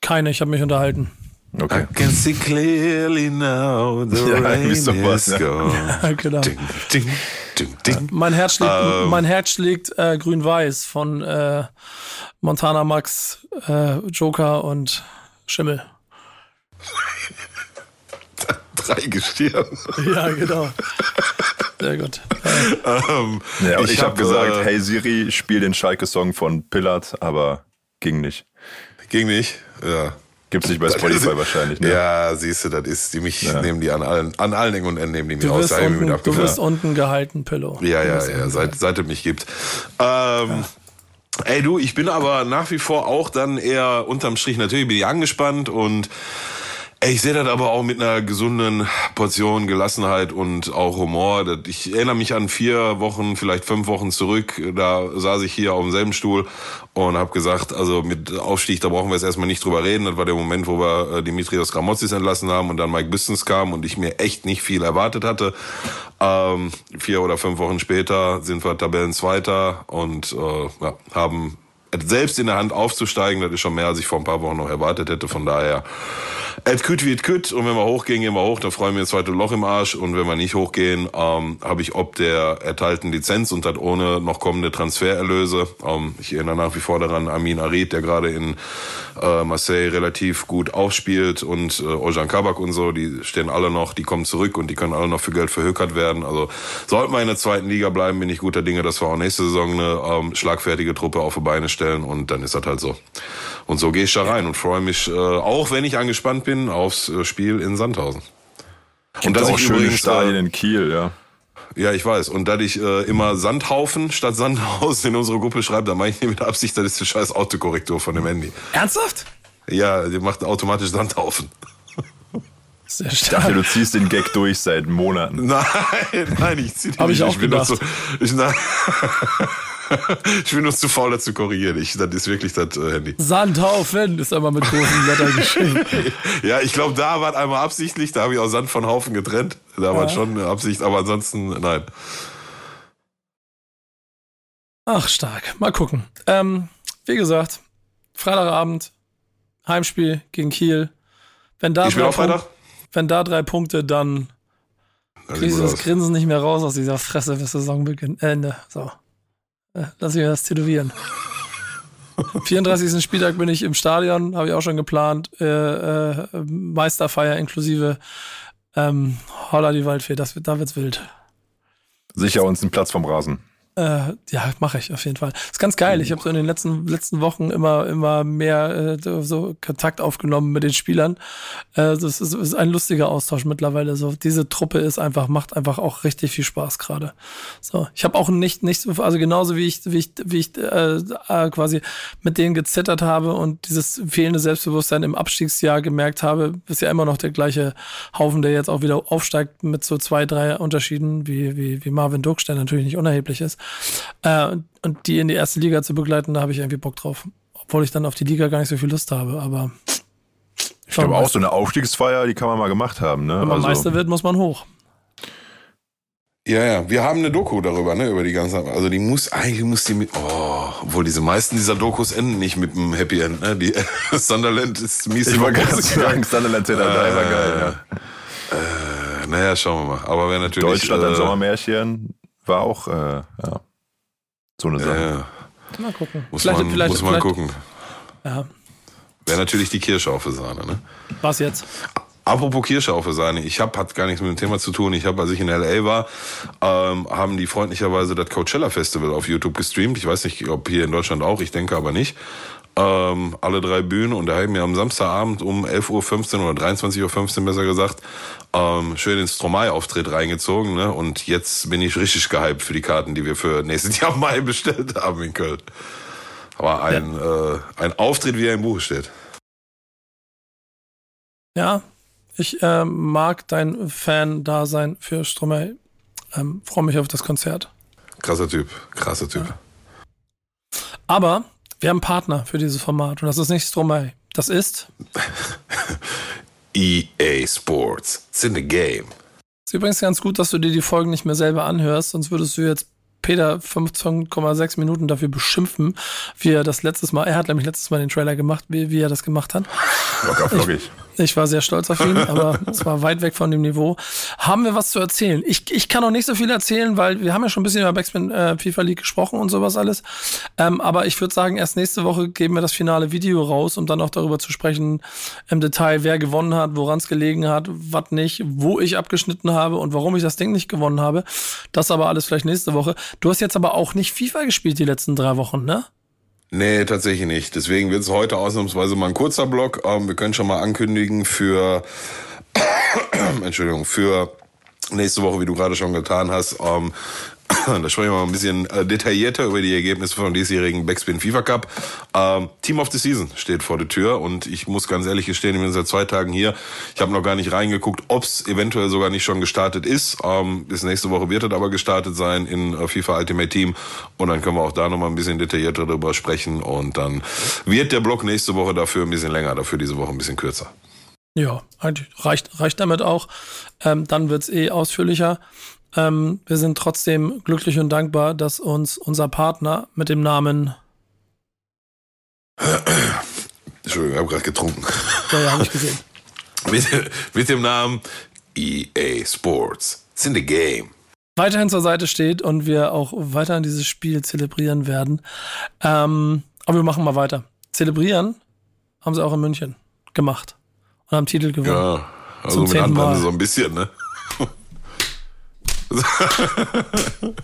Keine, ich habe mich unterhalten. Okay. I can see clearly now the ja, rain is was, gone. Ja, genau. Ding, ding, ding, ding. Mein Herz schlägt, um. Ähm. mein Herz schlägt äh, grün-weiß von äh, Montana Max, äh, Joker und Schimmel. Drei Gestirn. Ja, genau. Sehr gut. ähm, ja, ich, ich habe hab gesagt, äh, hey Siri, spiel den Schalke-Song von Pillard, aber ging nicht. Ging nicht, ja. Gibt's nicht bei Spotify wahrscheinlich, ne? Ja, siehst du, das ist, die mich ja. nehmen die an allen, an allen Ecken und Enden nehmen die mich aus. Unten, du wirst unten gehalten, Pillow. Ja, ja, ja, seit, seit es mich gibt. Ähm, ja. Ey, du, ich bin aber nach wie vor auch dann eher unterm Strich, natürlich bin ich angespannt und ich sehe das aber auch mit einer gesunden Portion Gelassenheit und auch Humor. Ich erinnere mich an vier Wochen, vielleicht fünf Wochen zurück. Da saß ich hier auf demselben Stuhl und habe gesagt, also mit Aufstieg, da brauchen wir jetzt erstmal nicht drüber reden. Das war der Moment, wo wir äh, Dimitrios Gramotzis entlassen haben und dann Mike Bistens kam und ich mir echt nicht viel erwartet hatte. Ähm, vier oder fünf Wochen später sind wir Tabellenzweiter und äh, ja, haben selbst in der Hand aufzusteigen, das ist schon mehr, als ich vor ein paar Wochen noch erwartet hätte. Von daher, et küt wie et küt. Und wenn wir hochgehen, gehen wir hoch. Da freuen wir das zweite Loch im Arsch. Und wenn wir nicht hochgehen, ähm, habe ich ob der erteilten Lizenz und das ohne noch kommende Transfererlöse. Ähm, ich erinnere nach wie vor daran Amin Arid, der gerade in äh, Marseille relativ gut aufspielt und äh, Ojan Kabak und so, die stehen alle noch, die kommen zurück und die können alle noch für Geld verhökert werden. Also sollten wir in der zweiten Liga bleiben, bin ich guter Dinge, dass wir auch nächste Saison eine ähm, schlagfertige Truppe auf die Beine stellen und dann ist das halt so. Und so gehe ich da rein und freue mich, äh, auch wenn ich angespannt bin, aufs äh, Spiel in Sandhausen. Und das auch schöne Stadien äh, in Kiel, ja. Ja, ich weiß. Und da ich äh, immer Sandhaufen statt Sandhausen in unsere Gruppe schreibe, dann mache ich nicht mit Absicht, das ist die scheiß Autokorrektur von dem Handy. Ernsthaft? Ja, die macht automatisch Sandhaufen. Sehr stark. Ich dachte, du ziehst den Gag durch seit Monaten. Nein, nein, ich zieh den Hab nicht. ich auch ich gedacht. So, ich, nein, ich bin nur zu faul, das zu korrigieren. Ich, das ist wirklich das äh, Handy. Sandhaufen ist aber mit großen Lettern geschrieben. ja, ich glaube, da war einmal absichtlich. Da habe ich auch Sand von Haufen getrennt. Da ja. war schon eine Absicht, aber ansonsten nein. Ach, stark. Mal gucken. Ähm, wie gesagt, Freitagabend, Heimspiel gegen Kiel. Wenn da, ich drei, Punkt, wenn da drei Punkte, dann kriegst du das Grinsen nicht mehr raus aus dieser Fresse bis Saisonbeginn. Ende. So. Äh, lass mich das tätowieren. 34. Spieltag bin ich im Stadion, habe ich auch schon geplant. Äh, äh, Meisterfeier inklusive ähm, Holla die Waldfee, das da wird's wild. Sicher uns einen Platz vom Rasen. Äh, ja, mache ich auf jeden Fall. ist ganz geil. Ich habe so in den letzten letzten Wochen immer immer mehr äh, so Kontakt aufgenommen mit den Spielern. Äh, das ist, ist ein lustiger Austausch mittlerweile. So diese Truppe ist einfach macht einfach auch richtig viel Spaß gerade. So, ich habe auch nicht nicht also genauso wie ich wie ich wie ich äh, äh, quasi mit denen gezittert habe und dieses fehlende Selbstbewusstsein im Abstiegsjahr gemerkt habe, ist ja immer noch der gleiche Haufen, der jetzt auch wieder aufsteigt mit so zwei drei Unterschieden wie wie wie Marvin Ducksch, der natürlich nicht unerheblich ist. Äh, und die in die erste Liga zu begleiten, da habe ich irgendwie Bock drauf. Obwohl ich dann auf die Liga gar nicht so viel Lust habe, aber. Ich glaube auch so eine Aufstiegsfeier, die kann man mal gemacht haben. Ne? Wenn man also, Meister wird, muss man hoch. Ja, ja, wir haben eine Doku darüber, ne, über die ganze, also die muss, eigentlich muss die mit, oh, obwohl diese meisten dieser Dokus enden nicht mit einem Happy End, ne, die, Sunderland ist mies. Ich gerade sagen, Sunderland äh, war geil, ja. Äh, naja, schauen wir mal, aber wer natürlich. Deutschland, ein äh, Sommermärchen, war auch, äh, ja. So eine Sache. Ja, Mal gucken. Muss vielleicht, man, vielleicht, muss man gucken. Ja. Wäre natürlich die Kirsche auf der Sahne, ne? Was jetzt? Apropos Kirsche auf der Sahne, ich habe hat gar nichts mit dem Thema zu tun. Ich habe, als ich in LA war, ähm, haben die freundlicherweise das Coachella Festival auf YouTube gestreamt. Ich weiß nicht, ob hier in Deutschland auch, ich denke aber nicht. Ähm, alle drei Bühnen und da haben wir am Samstagabend um 11.15 Uhr oder 23.15 Uhr besser gesagt ähm, schön ins Stromae-Auftritt reingezogen. Ne? Und jetzt bin ich richtig gehypt für die Karten, die wir für nächstes Jahr Mai bestellt haben in Köln. Aber ein, ja. äh, ein Auftritt, wie er im Buch steht. Ja, ich äh, mag dein Fan-Dasein für Stromae. Ähm, Freue mich auf das Konzert. Krasser Typ, krasser Typ. Ja. Aber wir haben Partner für dieses Format und das ist nicht Stromae. Das ist EA Sports. It's in the game. Ist übrigens ganz gut, dass du dir die Folgen nicht mehr selber anhörst, sonst würdest du jetzt Peter 15,6 Minuten dafür beschimpfen, wie er das letztes Mal, er hat nämlich letztes Mal den Trailer gemacht, wie, wie er das gemacht hat. Locker flockig. Ich, ich war sehr stolz auf ihn, aber es war weit weg von dem Niveau. Haben wir was zu erzählen? Ich, ich kann auch nicht so viel erzählen, weil wir haben ja schon ein bisschen über Backspin äh, FIFA League gesprochen und sowas alles. Ähm, aber ich würde sagen, erst nächste Woche geben wir das finale Video raus, um dann auch darüber zu sprechen im Detail, wer gewonnen hat, woran es gelegen hat, was nicht, wo ich abgeschnitten habe und warum ich das Ding nicht gewonnen habe. Das aber alles vielleicht nächste Woche. Du hast jetzt aber auch nicht FIFA gespielt die letzten drei Wochen, ne? Nee, tatsächlich nicht. Deswegen wird es heute ausnahmsweise mal ein kurzer Block. Ähm, wir können schon mal ankündigen für, Entschuldigung, für nächste Woche, wie du gerade schon getan hast, ähm, da sprechen wir mal ein bisschen äh, detaillierter über die Ergebnisse vom diesjährigen Backspin FIFA Cup. Ähm, Team of the Season steht vor der Tür und ich muss ganz ehrlich gestehen, ich bin seit zwei Tagen hier. Ich habe noch gar nicht reingeguckt, ob es eventuell sogar nicht schon gestartet ist. Ähm, bis nächste Woche wird es aber gestartet sein in äh, FIFA Ultimate Team und dann können wir auch da noch mal ein bisschen detaillierter darüber sprechen und dann wird der Block nächste Woche dafür ein bisschen länger, dafür diese Woche ein bisschen kürzer. Ja, eigentlich reicht, reicht damit auch. Ähm, dann wird's eh ausführlicher. Ähm, wir sind trotzdem glücklich und dankbar, dass uns unser Partner mit dem Namen Entschuldigung, ich habe gerade getrunken. Ja, ja, habe ich gesehen. mit, mit dem Namen EA Sports. It's in the game. Weiterhin zur Seite steht und wir auch weiterhin dieses Spiel zelebrieren werden. Ähm, aber wir machen mal weiter. Zelebrieren haben sie auch in München gemacht und haben Titel gewonnen. Ja, also Zum mit zehnten Mal. So ein bisschen, ne?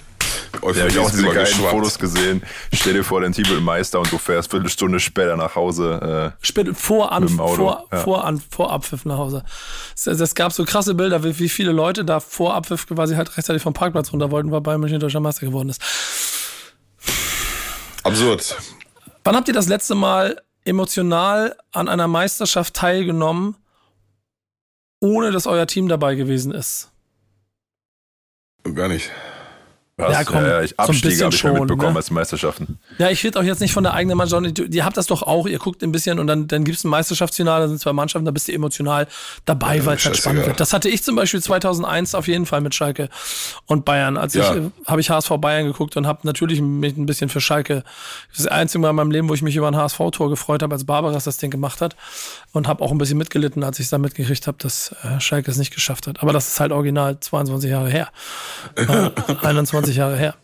Ja, hab ich auch diese geilen ist übergeschwappt. Fotos gesehen. Stell dir vor, den Titelmeister und du fährst Viertelstunde später nach Hause. Äh, Spät, vor, an, vor, ja. vor, an, vor Abpfiff nach Hause. Es, es gab so krasse Bilder, wie, wie viele Leute da vor Abpfiff quasi halt rechtzeitig vom Parkplatz runter wollten, weil Bayern München deutscher Meister geworden ist. Absurd. Wann habt ihr das letzte Mal emotional an einer Meisterschaft teilgenommen, ohne dass euer Team dabei gewesen ist? Gar nicht. Hast, Ja, komm, ja, ja, ich Abstiege habe ich schon mitbekommen ne? als Meisterschaften. Ja, ich rede auch jetzt nicht von der eigenen Mannschaft. Ihr habt das doch auch, ihr guckt ein bisschen und dann, dann gibt es ein Meisterschaftsfinale, da sind zwei Mannschaften, da bist du emotional dabei, ja, weil es halt spannend wird. Das hatte ich zum Beispiel 2001 auf jeden Fall mit Schalke und Bayern. Als ja. Äh, ich, habe ich HSV Bayern geguckt und habe natürlich mich ein bisschen für Schalke, das ist das einzige Mal in meinem Leben, wo ich mich über ein HSV-Tor gefreut habe, als Barbara das Ding gemacht hat und habe auch ein bisschen mitgelitten, als ich es dann mitgekriegt habe, dass äh, Schalke es nicht geschafft hat. Aber das ist halt original 22 Jahre her. Äh, 21 20 Jahre her.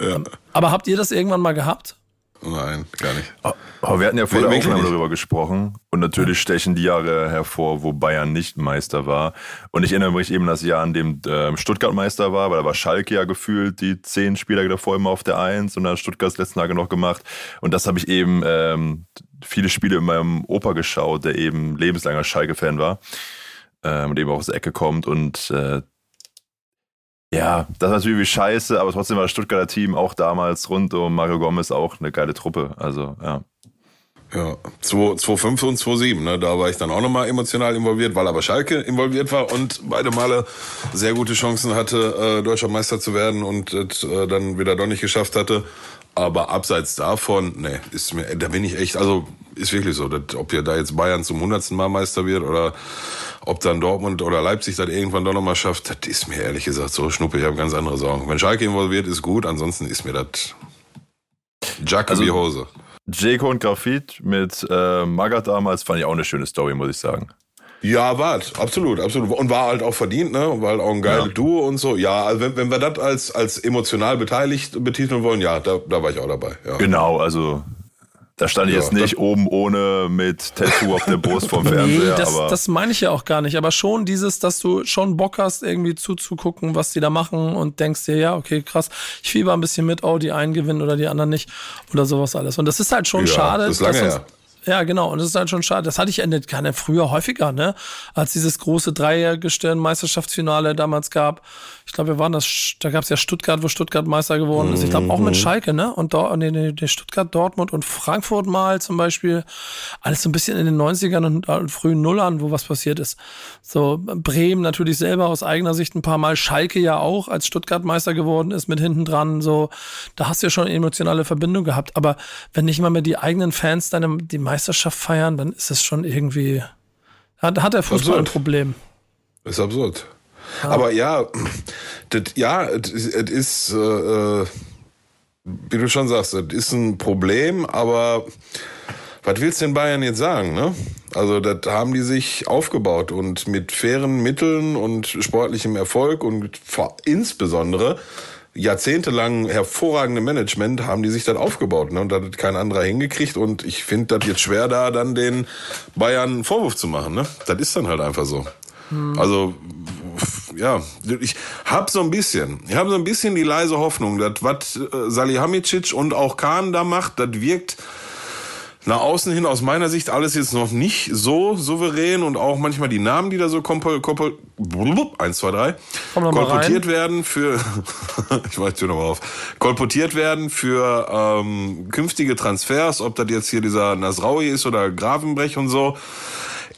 Ja. Aber habt ihr das irgendwann mal gehabt? Nein, gar nicht. Ah, aber wir hatten ja vor der Aufnahme darüber gesprochen. Und natürlich stechen die Jahre hervor, wo Bayern nicht Meister war. Und ich erinnere mich eben das Jahr, an dem ähm, Stuttgart Meister war, weil da war Schalke ja gefühlt die zehn Spieler davor immer auf der Eins und dann Stuttgart letzten Tage noch gemacht. Und das habe ich eben ähm, viele Spiele in meinem Opa geschaut, der eben lebenslanger Schalke-Fan war ähm, und eben auch aus der Ecke kommt. Und äh, ja, das ist natürlich wie scheiße, aber trotzdem war das Stuttgarter Team auch damals rund um Mario Gomez auch eine geile Truppe. Also, ja. Ja, 2 2,5 und 2,7, ne? Da war ich dann auch nochmal emotional involviert, weil aber Schalke involviert war und beide Male sehr gute Chancen hatte, äh, deutscher Meister zu werden und äh, dann wieder doch nicht geschafft hatte. Aber abseits davon, ne, ist mir, da bin ich echt, also ist wirklich so, dass, ob ihr da jetzt Bayern zum hundertsten Mal Meister wird oder ob dann Dortmund oder Leipzig das irgendwann doch nochmal schafft, das ist mir ehrlich gesagt so schnuppe, ich habe ganz andere Sorgen. Wenn Schalke involviert, ist gut, ansonsten ist mir das Jacke Also- wie Hose. Jeko und Grafit mit äh, Magath damals fand ich auch eine schöne Story, muss ich sagen. Ja, war es, absolut, absolut. Und war halt auch verdient, ne? Und war halt auch ein geiles Ja. Duo und so. Ja, also wenn, wenn wir das als, als emotional beteiligt betiteln wollen, ja, da, da war ich auch dabei. Ja. Genau, also da stand ich Ja, jetzt nicht oben ohne mit Tattoo auf der Brust vom Fernseher, das, aber das meine ich ja auch gar nicht. Aber schon dieses, dass du schon Bock hast, irgendwie zuzugucken, was die da machen und denkst dir, ja, okay, krass, ich fieber ein bisschen mit, oh, die einen gewinnen oder die anderen nicht oder sowas alles. Und das ist halt schon Ja, schade. das ist lange dass uns- her. Ja, genau. Und das ist halt schon schade. Das hatte ich Ende keine früher häufiger, ne? Als dieses große Dreiergestirn-Meisterschaftsfinale damals gab. Ich glaube, wir waren das, da gab es ja Stuttgart, wo Stuttgart Meister geworden ist. Ich glaube auch Mhm. mit Schalke, ne? Und dort, nee, nee, Stuttgart, Dortmund und Frankfurt mal zum Beispiel. Alles so ein bisschen in den 90ern und äh, frühen Nullern, wo was passiert ist. So, Bremen natürlich selber aus eigener Sicht ein paar Mal. Schalke ja auch, als Stuttgart Meister geworden ist, mit hinten dran. So, da hast du ja schon emotionale Verbindung gehabt. Aber wenn nicht mal mehr die eigenen Fans deine, die Meisterschaft feiern, dann ist es schon irgendwie, hat, hat der Fußball ein Absurd. Problem. Ist absurd. Aber ja, das, ja, es ist, äh, äh, wie du schon sagst, das ist ein Problem, aber was willst du den Bayern jetzt sagen, ne? Also, das haben die sich aufgebaut und mit fairen Mitteln und sportlichem Erfolg und insbesondere jahrzehntelang hervorragende Management haben die sich dann aufgebaut, ne? Und da hat kein anderer hingekriegt und ich finde das jetzt schwer, da dann den Bayern einen Vorwurf zu machen, ne? Das ist dann halt einfach so. Also, ja, ich habe so ein bisschen, ich habe so ein bisschen die leise Hoffnung, dass was äh, Salihamidzic und auch Kahn da macht, das wirkt nach außen hin aus meiner Sicht alles jetzt noch nicht so souverän und auch manchmal die Namen, die da so kompol, kompol, blub, eins, zwei, drei, Komm noch mal kolportiert werden für, ich weiß schon nochmal auf, kolportiert werden für ähm, künftige Transfers, ob das jetzt hier dieser Nasraui ist oder Gravenbrech und so.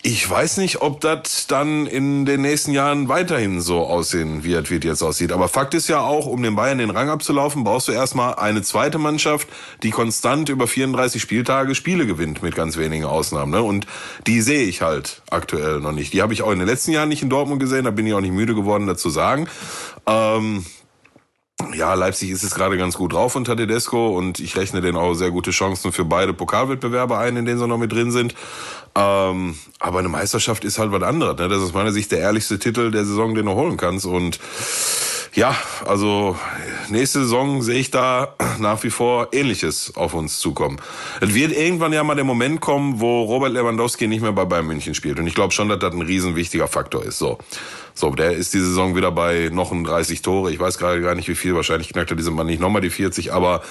Ich weiß nicht, ob das dann in den nächsten Jahren weiterhin so aussehen wird, wie es jetzt aussieht. Aber Fakt ist ja auch, um den Bayern den Rang abzulaufen, brauchst du erstmal eine zweite Mannschaft, die konstant über 34 Spieltage Spiele gewinnt, mit ganz wenigen Ausnahmen. Ne? Und die sehe ich halt aktuell noch nicht. Die habe ich auch in den letzten Jahren nicht in Dortmund gesehen, da bin ich auch nicht müde geworden, dazu sagen. Ähm, ja, Leipzig ist es gerade ganz gut drauf unter Tedesco und ich rechne denen auch sehr gute Chancen für beide Pokalwettbewerbe ein, in denen sie noch mit drin sind. Ähm, aber eine Meisterschaft ist halt was anderes. Ne? Das ist aus meiner Sicht der ehrlichste Titel der Saison, den du holen kannst. Und ja, also nächste Saison sehe ich da nach wie vor Ähnliches auf uns zukommen. Es wird irgendwann ja mal der Moment kommen, wo Robert Lewandowski nicht mehr bei Bayern München spielt. Und ich glaube schon, dass das ein riesen wichtiger Faktor ist. So. So, der ist die Saison wieder bei noch 30 Tore. Ich weiß gerade gar nicht, wie viel. Wahrscheinlich knackt er diese Mann nicht nochmal die 40. Aber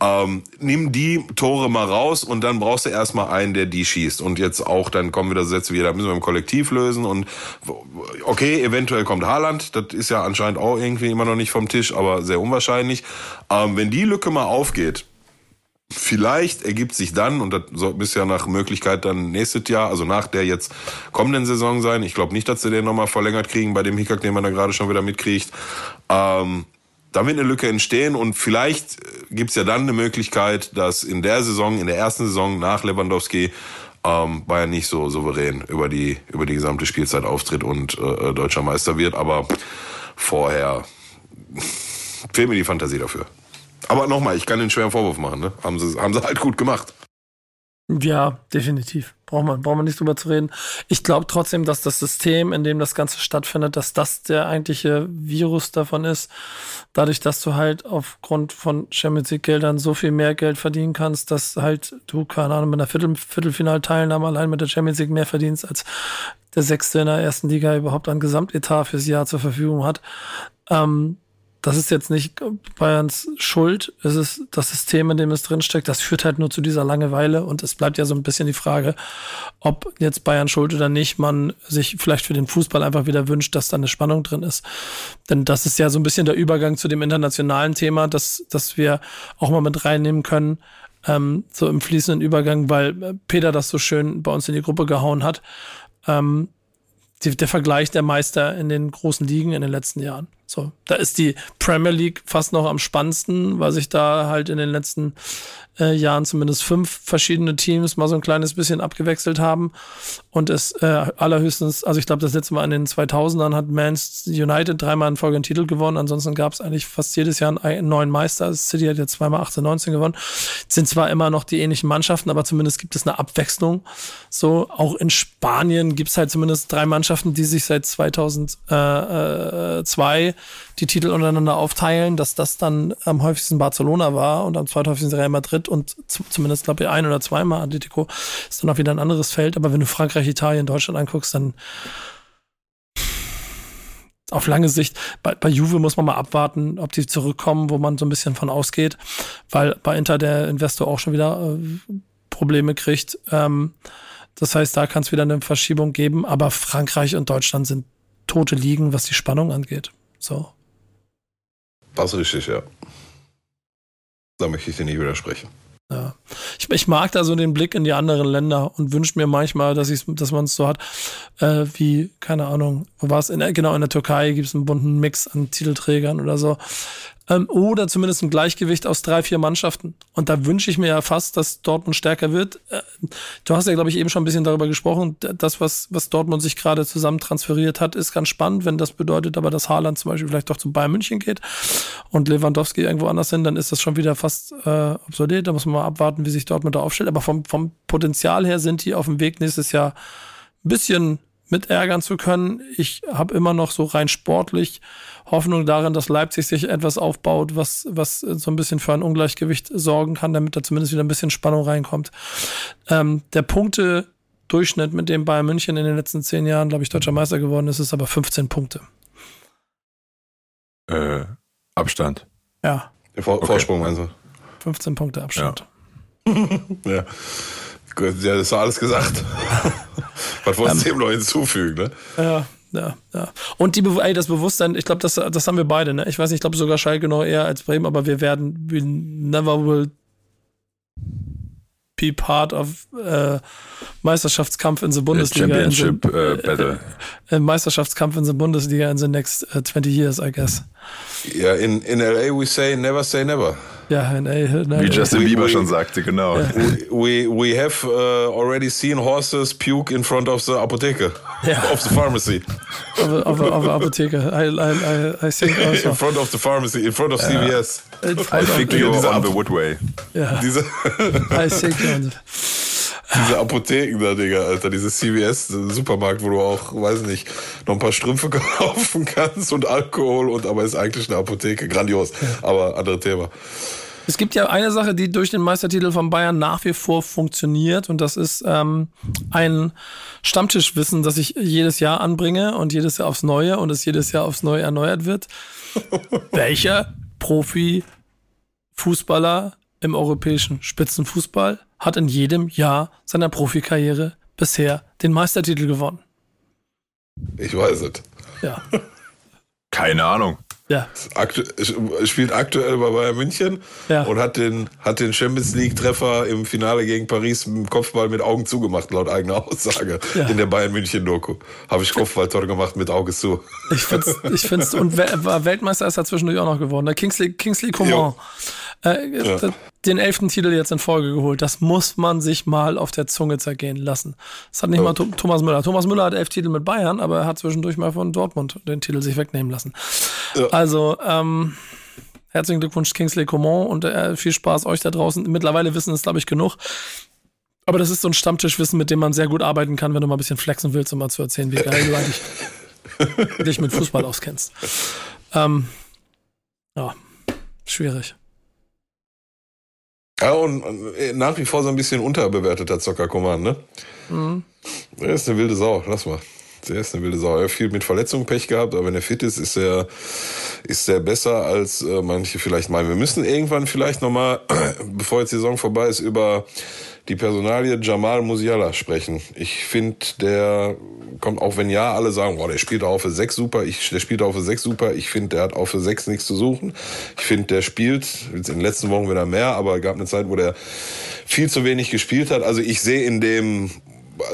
ähm, nimm die Tore mal raus und dann brauchst du erstmal einen, der die schießt. Und jetzt auch, dann kommen wieder Sätze wie, da müssen wir im Kollektiv lösen. Und okay, eventuell kommt Haaland. Das ist ja anscheinend auch irgendwie immer noch nicht vom Tisch, aber sehr unwahrscheinlich. Ähm, wenn die Lücke mal aufgeht, Vielleicht ergibt sich dann, und das soll ja nach Möglichkeit dann nächstes Jahr, also nach der jetzt kommenden Saison sein. Ich glaube nicht, dass sie den nochmal verlängert kriegen bei dem Hickhack, den man da gerade schon wieder mitkriegt. Ähm, wird eine Lücke entstehen und vielleicht gibt's ja dann eine Möglichkeit, dass in der Saison, in der ersten Saison nach Lewandowski, ähm, Bayern nicht so souverän über die, über die gesamte Spielzeit auftritt und äh, deutscher Meister wird. Aber vorher fehlt mir die Fantasie dafür. Aber nochmal, ich kann den schweren Vorwurf machen, ne? Haben sie, haben sie halt gut gemacht. Ja, definitiv. Braucht man, braucht man nicht drüber zu reden. Ich glaube trotzdem, dass das System, in dem das Ganze stattfindet, dass das der eigentliche Virus davon ist. Dadurch, dass du halt aufgrund von Champions League Geldern so viel mehr Geld verdienen kannst, dass halt du, keine Ahnung, mit einer Viertel, Viertelfinalteilnahme allein mit der Champions League mehr verdienst, als der Sechste in der ersten Liga überhaupt an Gesamtetat fürs Jahr zur Verfügung hat. Ähm, das ist jetzt nicht Bayerns Schuld, es ist das System, in dem es drinsteckt. Das führt halt nur zu dieser Langeweile und es bleibt ja so ein bisschen die Frage, ob jetzt Bayern schuld oder nicht, man sich vielleicht für den Fußball einfach wieder wünscht, dass da eine Spannung drin ist. Denn das ist ja so ein bisschen der Übergang zu dem internationalen Thema, dass, dass wir auch mal mit reinnehmen können, ähm, so im fließenden Übergang, weil Peter das so schön bei uns in die Gruppe gehauen hat. Ähm, der Vergleich der Meister in den großen Ligen in den letzten Jahren. So, da ist die Premier League fast noch am spannendsten, weil sich da halt in den letzten äh, Jahren zumindest fünf verschiedene Teams mal so ein kleines bisschen abgewechselt haben und es äh, allerhöchstens, also ich glaube, das letzte Mal in den 2000ern hat Manchester United dreimal in Folge einen Titel gewonnen, ansonsten gab es eigentlich fast jedes Jahr einen neuen Meister. City hat jetzt zweimal 18, 19 gewonnen. Es sind zwar immer noch die ähnlichen Mannschaften, aber zumindest gibt es eine Abwechslung. So, auch in Spanien gibt es halt zumindest drei Mannschaften, die sich seit 2002 die Titel untereinander aufteilen, dass das dann am häufigsten Barcelona war und am zweithäufigsten Real Madrid und zumindest, glaube ich, ein oder zweimal Atletico ist dann auch wieder ein anderes Feld. Aber wenn du Frankreich, Italien, Deutschland anguckst, dann auf lange Sicht, bei, bei Juve muss man mal abwarten, ob die zurückkommen, wo man so ein bisschen von ausgeht, weil bei Inter der Investor auch schon wieder äh, Probleme kriegt. Ähm, das heißt, da kann es wieder eine Verschiebung geben, aber Frankreich und Deutschland sind tote Ligen, was die Spannung angeht. So. Das ist richtig, ja. Da möchte ich dir nicht widersprechen. Ja. Ich, ich, mag da so den Blick in die anderen Länder und wünsche mir manchmal, dass, ich, dass man es so hat, äh, wie, keine Ahnung, wo war es? Genau, in der Türkei gibt es einen bunten Mix an Titelträgern oder so ähm, oder zumindest ein Gleichgewicht aus drei, vier Mannschaften. Und da wünsche ich mir ja fast, dass Dortmund stärker wird. Äh, du hast ja, glaube ich, eben schon ein bisschen darüber gesprochen. Das, was, was Dortmund sich gerade zusammen transferiert hat, ist ganz spannend. Wenn das bedeutet aber, dass Haaland zum Beispiel vielleicht doch zu Bayern München geht und Lewandowski irgendwo anders hin, dann ist das schon wieder fast äh, obsolet. Da muss man mal abwarten, wie sich Dortmund da aufstellt. Aber vom, vom Potenzial her sind die auf dem Weg nächstes Jahr ein bisschen mit ärgern zu können. Ich habe immer noch so rein sportlich Hoffnung darin, dass Leipzig sich etwas aufbaut, was, was so ein bisschen für ein Ungleichgewicht sorgen kann, damit da zumindest wieder ein bisschen Spannung reinkommt. Ähm, der Punkte-Durchschnitt, mit dem Bayern München in den letzten zehn Jahren, glaube ich, deutscher Meister geworden ist, ist aber 15 Punkte. Äh, Abstand. Ja. Der Vor okay. Vorsprung, also. 15 Punkte Abstand. Ja. ja. Ja, das war alles gesagt. Was wolltest du ähm, dem noch hinzufügen, ne? Ja, ja, ja. Und die, ey, das Bewusstsein, ich glaube, das, das haben wir beide, ne? Ich weiß nicht, ich glaube sogar Schalke noch eher als Bremen, aber wir werden, we never will be part of äh, Meisterschaftskampf in the Bundesliga. Championship in the, uh, Battle. Äh, Meisterschaftskampf in the Bundesliga in the next uh, 20 years, I guess. Ja, in, in LA we say never say never. Ja, nee, nee, Wie Justin Bieber schon sagte, genau. Ja. We, we have uh, already seen horses puke in front of the Apotheke. Ja. Of the pharmacy. Of, of, of the Apotheke. I, I, I think also. In front of the pharmacy, in front of CVS. I think you're on the Woodway. Ja. Diese I think you're diese Apotheken da, Digga, Alter, diese CVS-Supermarkt, wo du auch, weiß nicht, noch ein paar Strümpfe kaufen kannst und Alkohol und aber ist eigentlich eine Apotheke. Grandios. Aber andere Thema. Es gibt ja eine Sache, die durch den Meistertitel von Bayern nach wie vor funktioniert und das ist ähm, ein Stammtischwissen, das ich jedes Jahr anbringe und jedes Jahr aufs Neue und es jedes Jahr aufs Neue erneuert wird. Welcher Profi-Fußballer im europäischen Spitzenfußball hat in jedem Jahr seiner Profikarriere bisher den Meistertitel gewonnen. Ich weiß es. Ja. Keine Ahnung. Ja. Aktu spielt aktuell bei Bayern München ja. und hat den, hat den Champions League-Treffer im Finale gegen Paris im Kopfball mit Augen zugemacht, laut eigener Aussage. Ja. In der Bayern München-Doku. Habe ich Kopfballtor gemacht mit Auge zu. Ich finde ich find's, und war Weltmeister ist er zwischendurch auch noch geworden. Der Kingsley, Kingsley Coman. Äh, ja. Den elften Titel jetzt in Folge geholt. Das muss man sich mal auf der Zunge zergehen lassen. Das hat nicht mal Thomas Müller. Thomas Müller hat elf Titel mit Bayern, aber er hat zwischendurch mal von Dortmund den Titel sich wegnehmen lassen. Ja. Also, ähm, herzlichen Glückwunsch, Kingsley Coman, und äh, viel Spaß euch da draußen. Mittlerweile wissen es, glaube ich, genug. Aber das ist so ein Stammtischwissen, mit dem man sehr gut arbeiten kann, wenn du mal ein bisschen flexen willst, um mal zu erzählen, wie geil du eigentlich dich mit Fußball auskennst. Ähm, ja, schwierig. Ja, und äh, nach wie vor so ein bisschen unterbewerteter Zocker Command, ne? Mhm. Er ist eine wilde Sau, lass mal. Der ist eine wilde Sau. Er hat viel mit Verletzungen Pech gehabt, aber wenn er fit ist, ist er, ist er besser als äh, manche vielleicht meinen. Wir müssen irgendwann vielleicht nochmal, bevor jetzt die Saison vorbei ist, über die Personalie Jamal Musiala sprechen. Ich finde, der kommt, auch wenn ja, alle sagen, boah, der spielt auch für sechs super, ich, der spielt auch für sechs super. Ich finde, der hat auch für sechs nichts zu suchen. Ich finde, der spielt, jetzt in den letzten Wochen wieder mehr, aber gab eine Zeit, wo der viel zu wenig gespielt hat. Also ich sehe in dem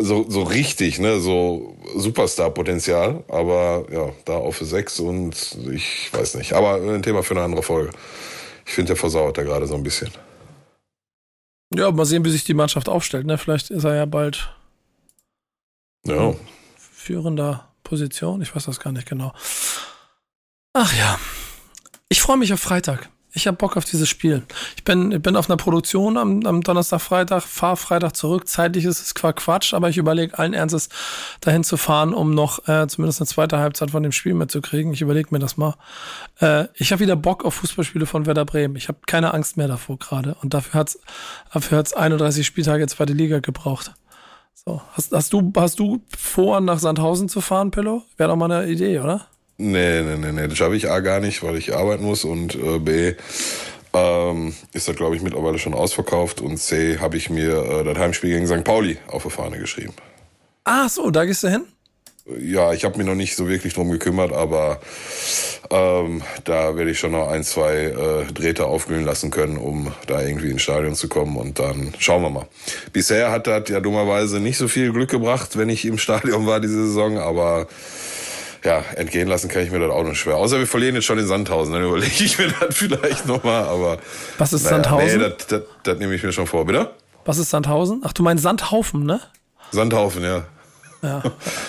so, so richtig, ne, so Superstar-Potenzial, aber ja, da für sechs und ich weiß nicht. Aber ein Thema für eine andere Folge. Ich finde, der versauert da gerade so ein bisschen. Ja, mal sehen, wie sich die Mannschaft aufstellt. Ne? Vielleicht ist er ja bald ja. führender Position. Ich weiß das gar nicht genau. Ach ja. Ich freue mich auf Freitag. Ich habe Bock auf dieses Spiel. Ich bin, ich bin auf einer Produktion am, am Donnerstag, Freitag, fahre Freitag zurück. Zeitlich ist es zwar Quatsch, aber ich überlege allen Ernstes, dahin zu fahren, um noch äh, zumindest eine zweite Halbzeit von dem Spiel mitzukriegen. Ich überlege mir das mal. Äh, ich habe wieder Bock auf Fußballspiele von Werder Bremen. Ich habe keine Angst mehr davor gerade. Und dafür hat's dafür hat's 31 Spieltage zweite Liga gebraucht. So, hast, hast, du, hast du vor, nach Sandhausen zu fahren, Pillow? Wäre doch mal eine Idee, oder? Nee, nee, nee, nee. Das schaffe ich A gar nicht, weil ich arbeiten muss und äh, B ähm, ist das, glaube ich, mittlerweile schon ausverkauft und C habe ich mir äh, das Heimspiel gegen St. Pauli auf der Fahne geschrieben. Ah, so, da gehst du hin? Ja, ich habe mich noch nicht so wirklich drum gekümmert, aber ähm, da werde ich schon noch ein, zwei äh, Drähte aufglühen lassen können, um da irgendwie ins Stadion zu kommen und dann schauen wir mal. Bisher hat das ja dummerweise nicht so viel Glück gebracht, wenn ich im Stadion war diese Saison, aber ja, entgehen lassen kann ich mir das auch nicht schwer. Außer wir verlieren jetzt schon in Sandhausen, dann überlege ich mir das vielleicht nochmal, aber. Was ist naja, Sandhausen? Nee, das, das, das nehme ich mir schon vor, bitte? Was ist Sandhausen? Ach, du meinst Sandhaufen, ne? Sandhaufen, ja. Ja.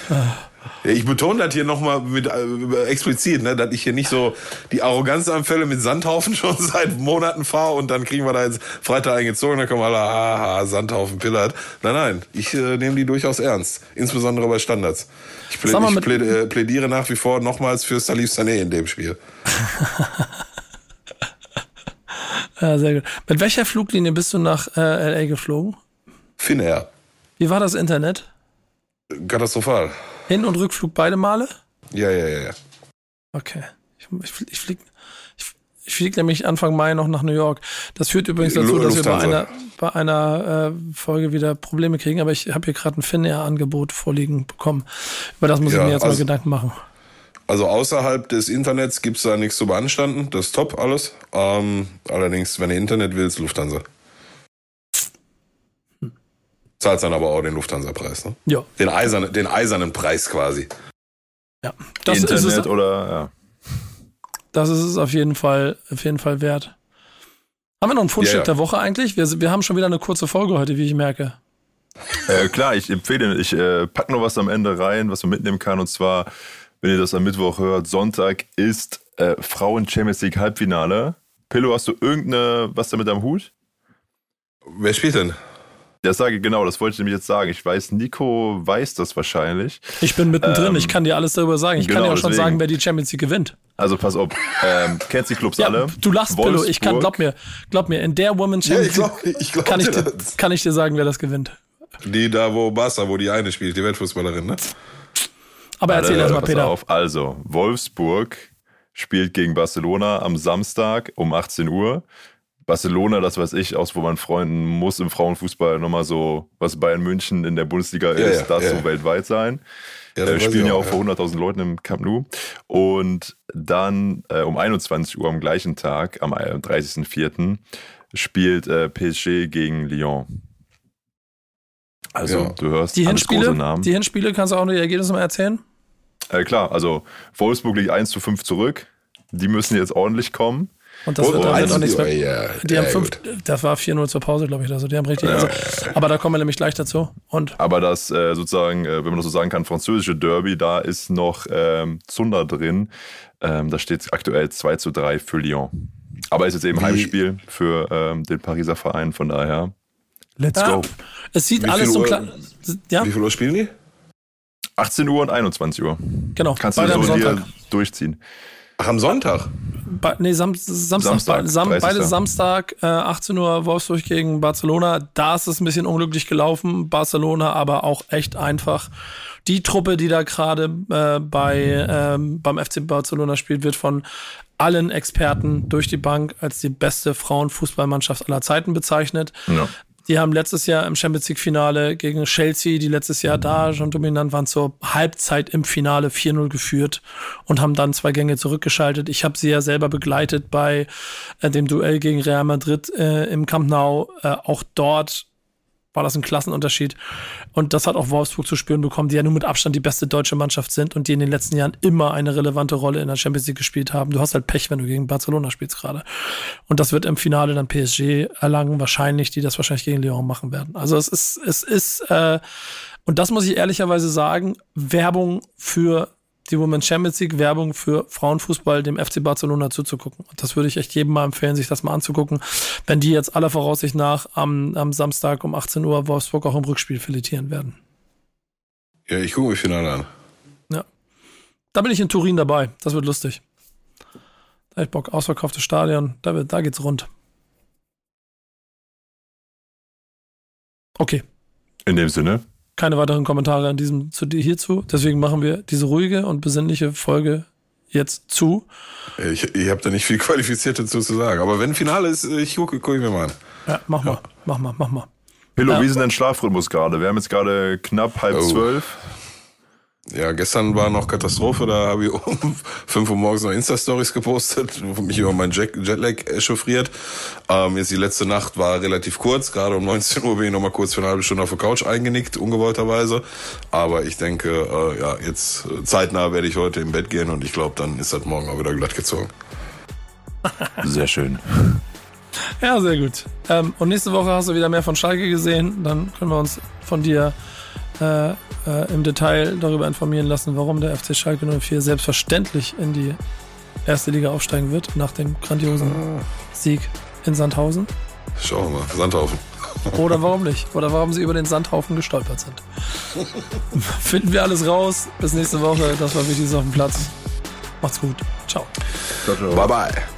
Ich betone das hier nochmal mit äh, explizit, ne, dass ich hier nicht so die Arroganzanfälle mit Sandhaufen schon seit Monaten fahre und dann kriegen wir da jetzt Freitag eingezogen, dann kommen alle, haha, Sandhaufen pillert. Nein, nein, ich äh, nehme die durchaus ernst, insbesondere bei Standards. Ich, plä ich plä äh, plädiere nach wie vor nochmals für Salif Sané in dem Spiel. ja, sehr gut. Mit welcher Fluglinie bist du nach äh, LA geflogen? Finnair. Wie war das Internet? Katastrophal. Hin- und Rückflug beide Male? Ja, ja, ja, ja. Okay. Ich, ich, ich fliege ich, flieg nämlich Anfang Mai noch nach New York. Das führt übrigens dazu, dass wir bei einer, bei einer äh, Folge wieder Probleme kriegen, aber ich habe hier gerade ein Finnair-Angebot vorliegen bekommen. Über das muss ja, ich mir jetzt also, mal Gedanken machen. Also außerhalb des Internets gibt es da nichts zu beanstanden. Das ist top alles. Ähm, allerdings, wenn du Internet willst, Lufthansa. Zahlt dann aber auch den Lufthansa-Preis, ne? Ja. Den eisernen, den eisernen Preis quasi. Ja. Das Internet ist es, oder, ja. Das ist es auf jeden Fall, auf jeden Fall wert. Haben wir noch ein Fundstück Ja, ja. der Woche eigentlich? Wir, wir haben schon wieder eine kurze Folge heute, wie ich merke. Äh, klar, ich empfehle, ich äh, pack noch was am Ende rein, was man mitnehmen kann. Und zwar, wenn ihr das am Mittwoch hört, Sonntag ist äh, Frauen Champions League Halbfinale. Pillow, hast du irgendeine, was damit am Hut? Wer spielt denn? Ja, sage genau, das wollte ich nämlich jetzt sagen. Ich weiß, Nico weiß das wahrscheinlich. Ich bin mittendrin, Ähm, ich kann dir alles darüber sagen. Ich kann genau, dir auch schon deswegen. sagen, wer die Champions League gewinnt. Also pass auf, ähm, kennst die Clubs Ja, alle? du lachst, Pillow. Ich kann, Wolfsburg. glaub mir, glaub mir, in der Woman Champions glaub- League ich glaub kann, ich dir das. kann ich dir sagen, wer das gewinnt. Die da, wo Barca, wo die eine spielt, die Weltfußballerin, ne? Aber erzähl Äh, erst mal, pass Peter. auf. Also, Wolfsburg spielt gegen Barcelona am Samstag um 18 Uhr. Barcelona, das weiß ich, aus wo man freunden muss im Frauenfußball nochmal so, was Bayern München in der Bundesliga Ja, ist, ja, das ja, so weltweit sein. Ja, äh, spielen ja auch, vor 100.000 Leuten im Camp Nou. Und dann äh, um 21 Uhr am gleichen Tag, am äh, 30.04., spielt äh, PSG gegen Lyon. Also, Ja. du hörst Die alles große Hinspiele, Namen. die Hinspiele, kannst du auch noch die Ergebnisse mal erzählen? Äh, klar, also Wolfsburg liegt 1 zu 5 zurück. Die müssen jetzt ordentlich kommen. Und das Oh, wird, da wird eins auch nichts mehr. ja, Die haben fünf, das war 4-0 zur Pause, glaube ich. Also die haben richtig. Also, aber da kommen wir nämlich gleich dazu. Und Aber das äh, sozusagen, äh, wenn man das so sagen kann, französische Derby, da ist noch ähm, Zunder drin. Ähm, da steht aktuell 2 zu 3 für Lyon. Aber ist jetzt eben Wie- Heimspiel für ähm, den Pariser Verein, von daher. Let's ja, go. es sieht Wie alles viel so Uhr- klar. Ja, Wie viel Uhr spielen die? 18 Uhr und 21 Uhr. genau. Kannst du Beide am so Sonntag. dir durchziehen. Ach, am Sonntag. Nee, Sam Samstag. Samstag, Beide, Sam 30. beide Samstag, äh, 18 Uhr Wolfsburg gegen Barcelona. Da ist es ein bisschen unglücklich gelaufen. Barcelona aber auch echt einfach. Die Truppe, die da gerade äh, bei ähm, beim FC Barcelona spielt, wird von allen Experten durch die Bank als die beste Frauenfußballmannschaft aller Zeiten bezeichnet. Ja. Die haben letztes Jahr im Champions League Finale gegen Chelsea, die letztes Jahr da schon dominant waren, zur Halbzeit im Finale 4-0 geführt und haben dann zwei Gänge zurückgeschaltet. Ich habe sie ja selber begleitet bei äh, dem Duell gegen Real Madrid äh, im Camp Nou. Äh, auch dort war das ein Klassenunterschied. Und das hat auch Wolfsburg zu spüren bekommen, die ja nun mit Abstand die beste deutsche Mannschaft sind und die in den letzten Jahren immer eine relevante Rolle in der Champions League gespielt haben. Du hast halt Pech, wenn du gegen Barcelona spielst gerade. Und das wird im Finale dann PSG erlangen, wahrscheinlich, die das wahrscheinlich gegen Lyon machen werden. Also es ist, es ist, äh, und das muss ich ehrlicherweise sagen, Werbung für die Women's Champions League, Werbung für Frauenfußball, dem FC Barcelona zuzugucken. Und das würde ich echt jedem mal empfehlen, sich das mal anzugucken, wenn die jetzt aller Voraussicht nach am, am Samstag um 18 Uhr Wolfsburg auch im Rückspiel filetieren werden. Ja, ich gucke mir Finale an. Da bin ich in Turin dabei. Das wird lustig. Da hab ich Bock. Ausverkauftes Stadion. Da, wird, da geht's rund. Okay. In dem Sinne. Keine weiteren Kommentare an diesem zu dir hierzu. Deswegen machen wir diese ruhige und besinnliche Folge jetzt zu. Ich, ich habe da nicht viel qualifiziert dazu zu sagen. Aber wenn Finale ist, ich gucke guck ich mir mal an. Ja, mach mal, mach mal, mach mal. Pillow, Ja. wie ist denn dein Schlafrhythmus gerade? Wir haben jetzt gerade knapp halb Oh. zwölf. Ja, gestern war noch Katastrophe, da habe ich um 5 Uhr morgens noch Insta-Stories gepostet, mich über meinen Jet Jetlag echauffiert. Ähm, jetzt die letzte Nacht war relativ kurz, gerade um 19 Uhr bin ich noch mal kurz für eine halbe Stunde auf der Couch eingenickt, ungewollterweise. Aber ich denke, äh, ja, jetzt äh, zeitnah werde ich heute im Bett gehen und ich glaube, dann ist das morgen auch wieder glatt gezogen. Sehr schön. Ja, sehr gut. Ähm, und nächste Woche hast du wieder mehr von Schalke gesehen. Dann können wir uns von dir äh, äh, im Detail darüber informieren lassen, warum der FC Schalke 04 selbstverständlich in die erste Liga aufsteigen wird, nach dem grandiosen Sieg in Sandhausen. Schauen wir mal, Sandhaufen. Oder warum nicht? Oder warum sie über den Sandhaufen gestolpert sind. Finden wir alles raus. Bis nächste Woche. Das war Wichtiges auf dem Platz. Macht's gut. Ciao. Ciao, ciao. Bye bye.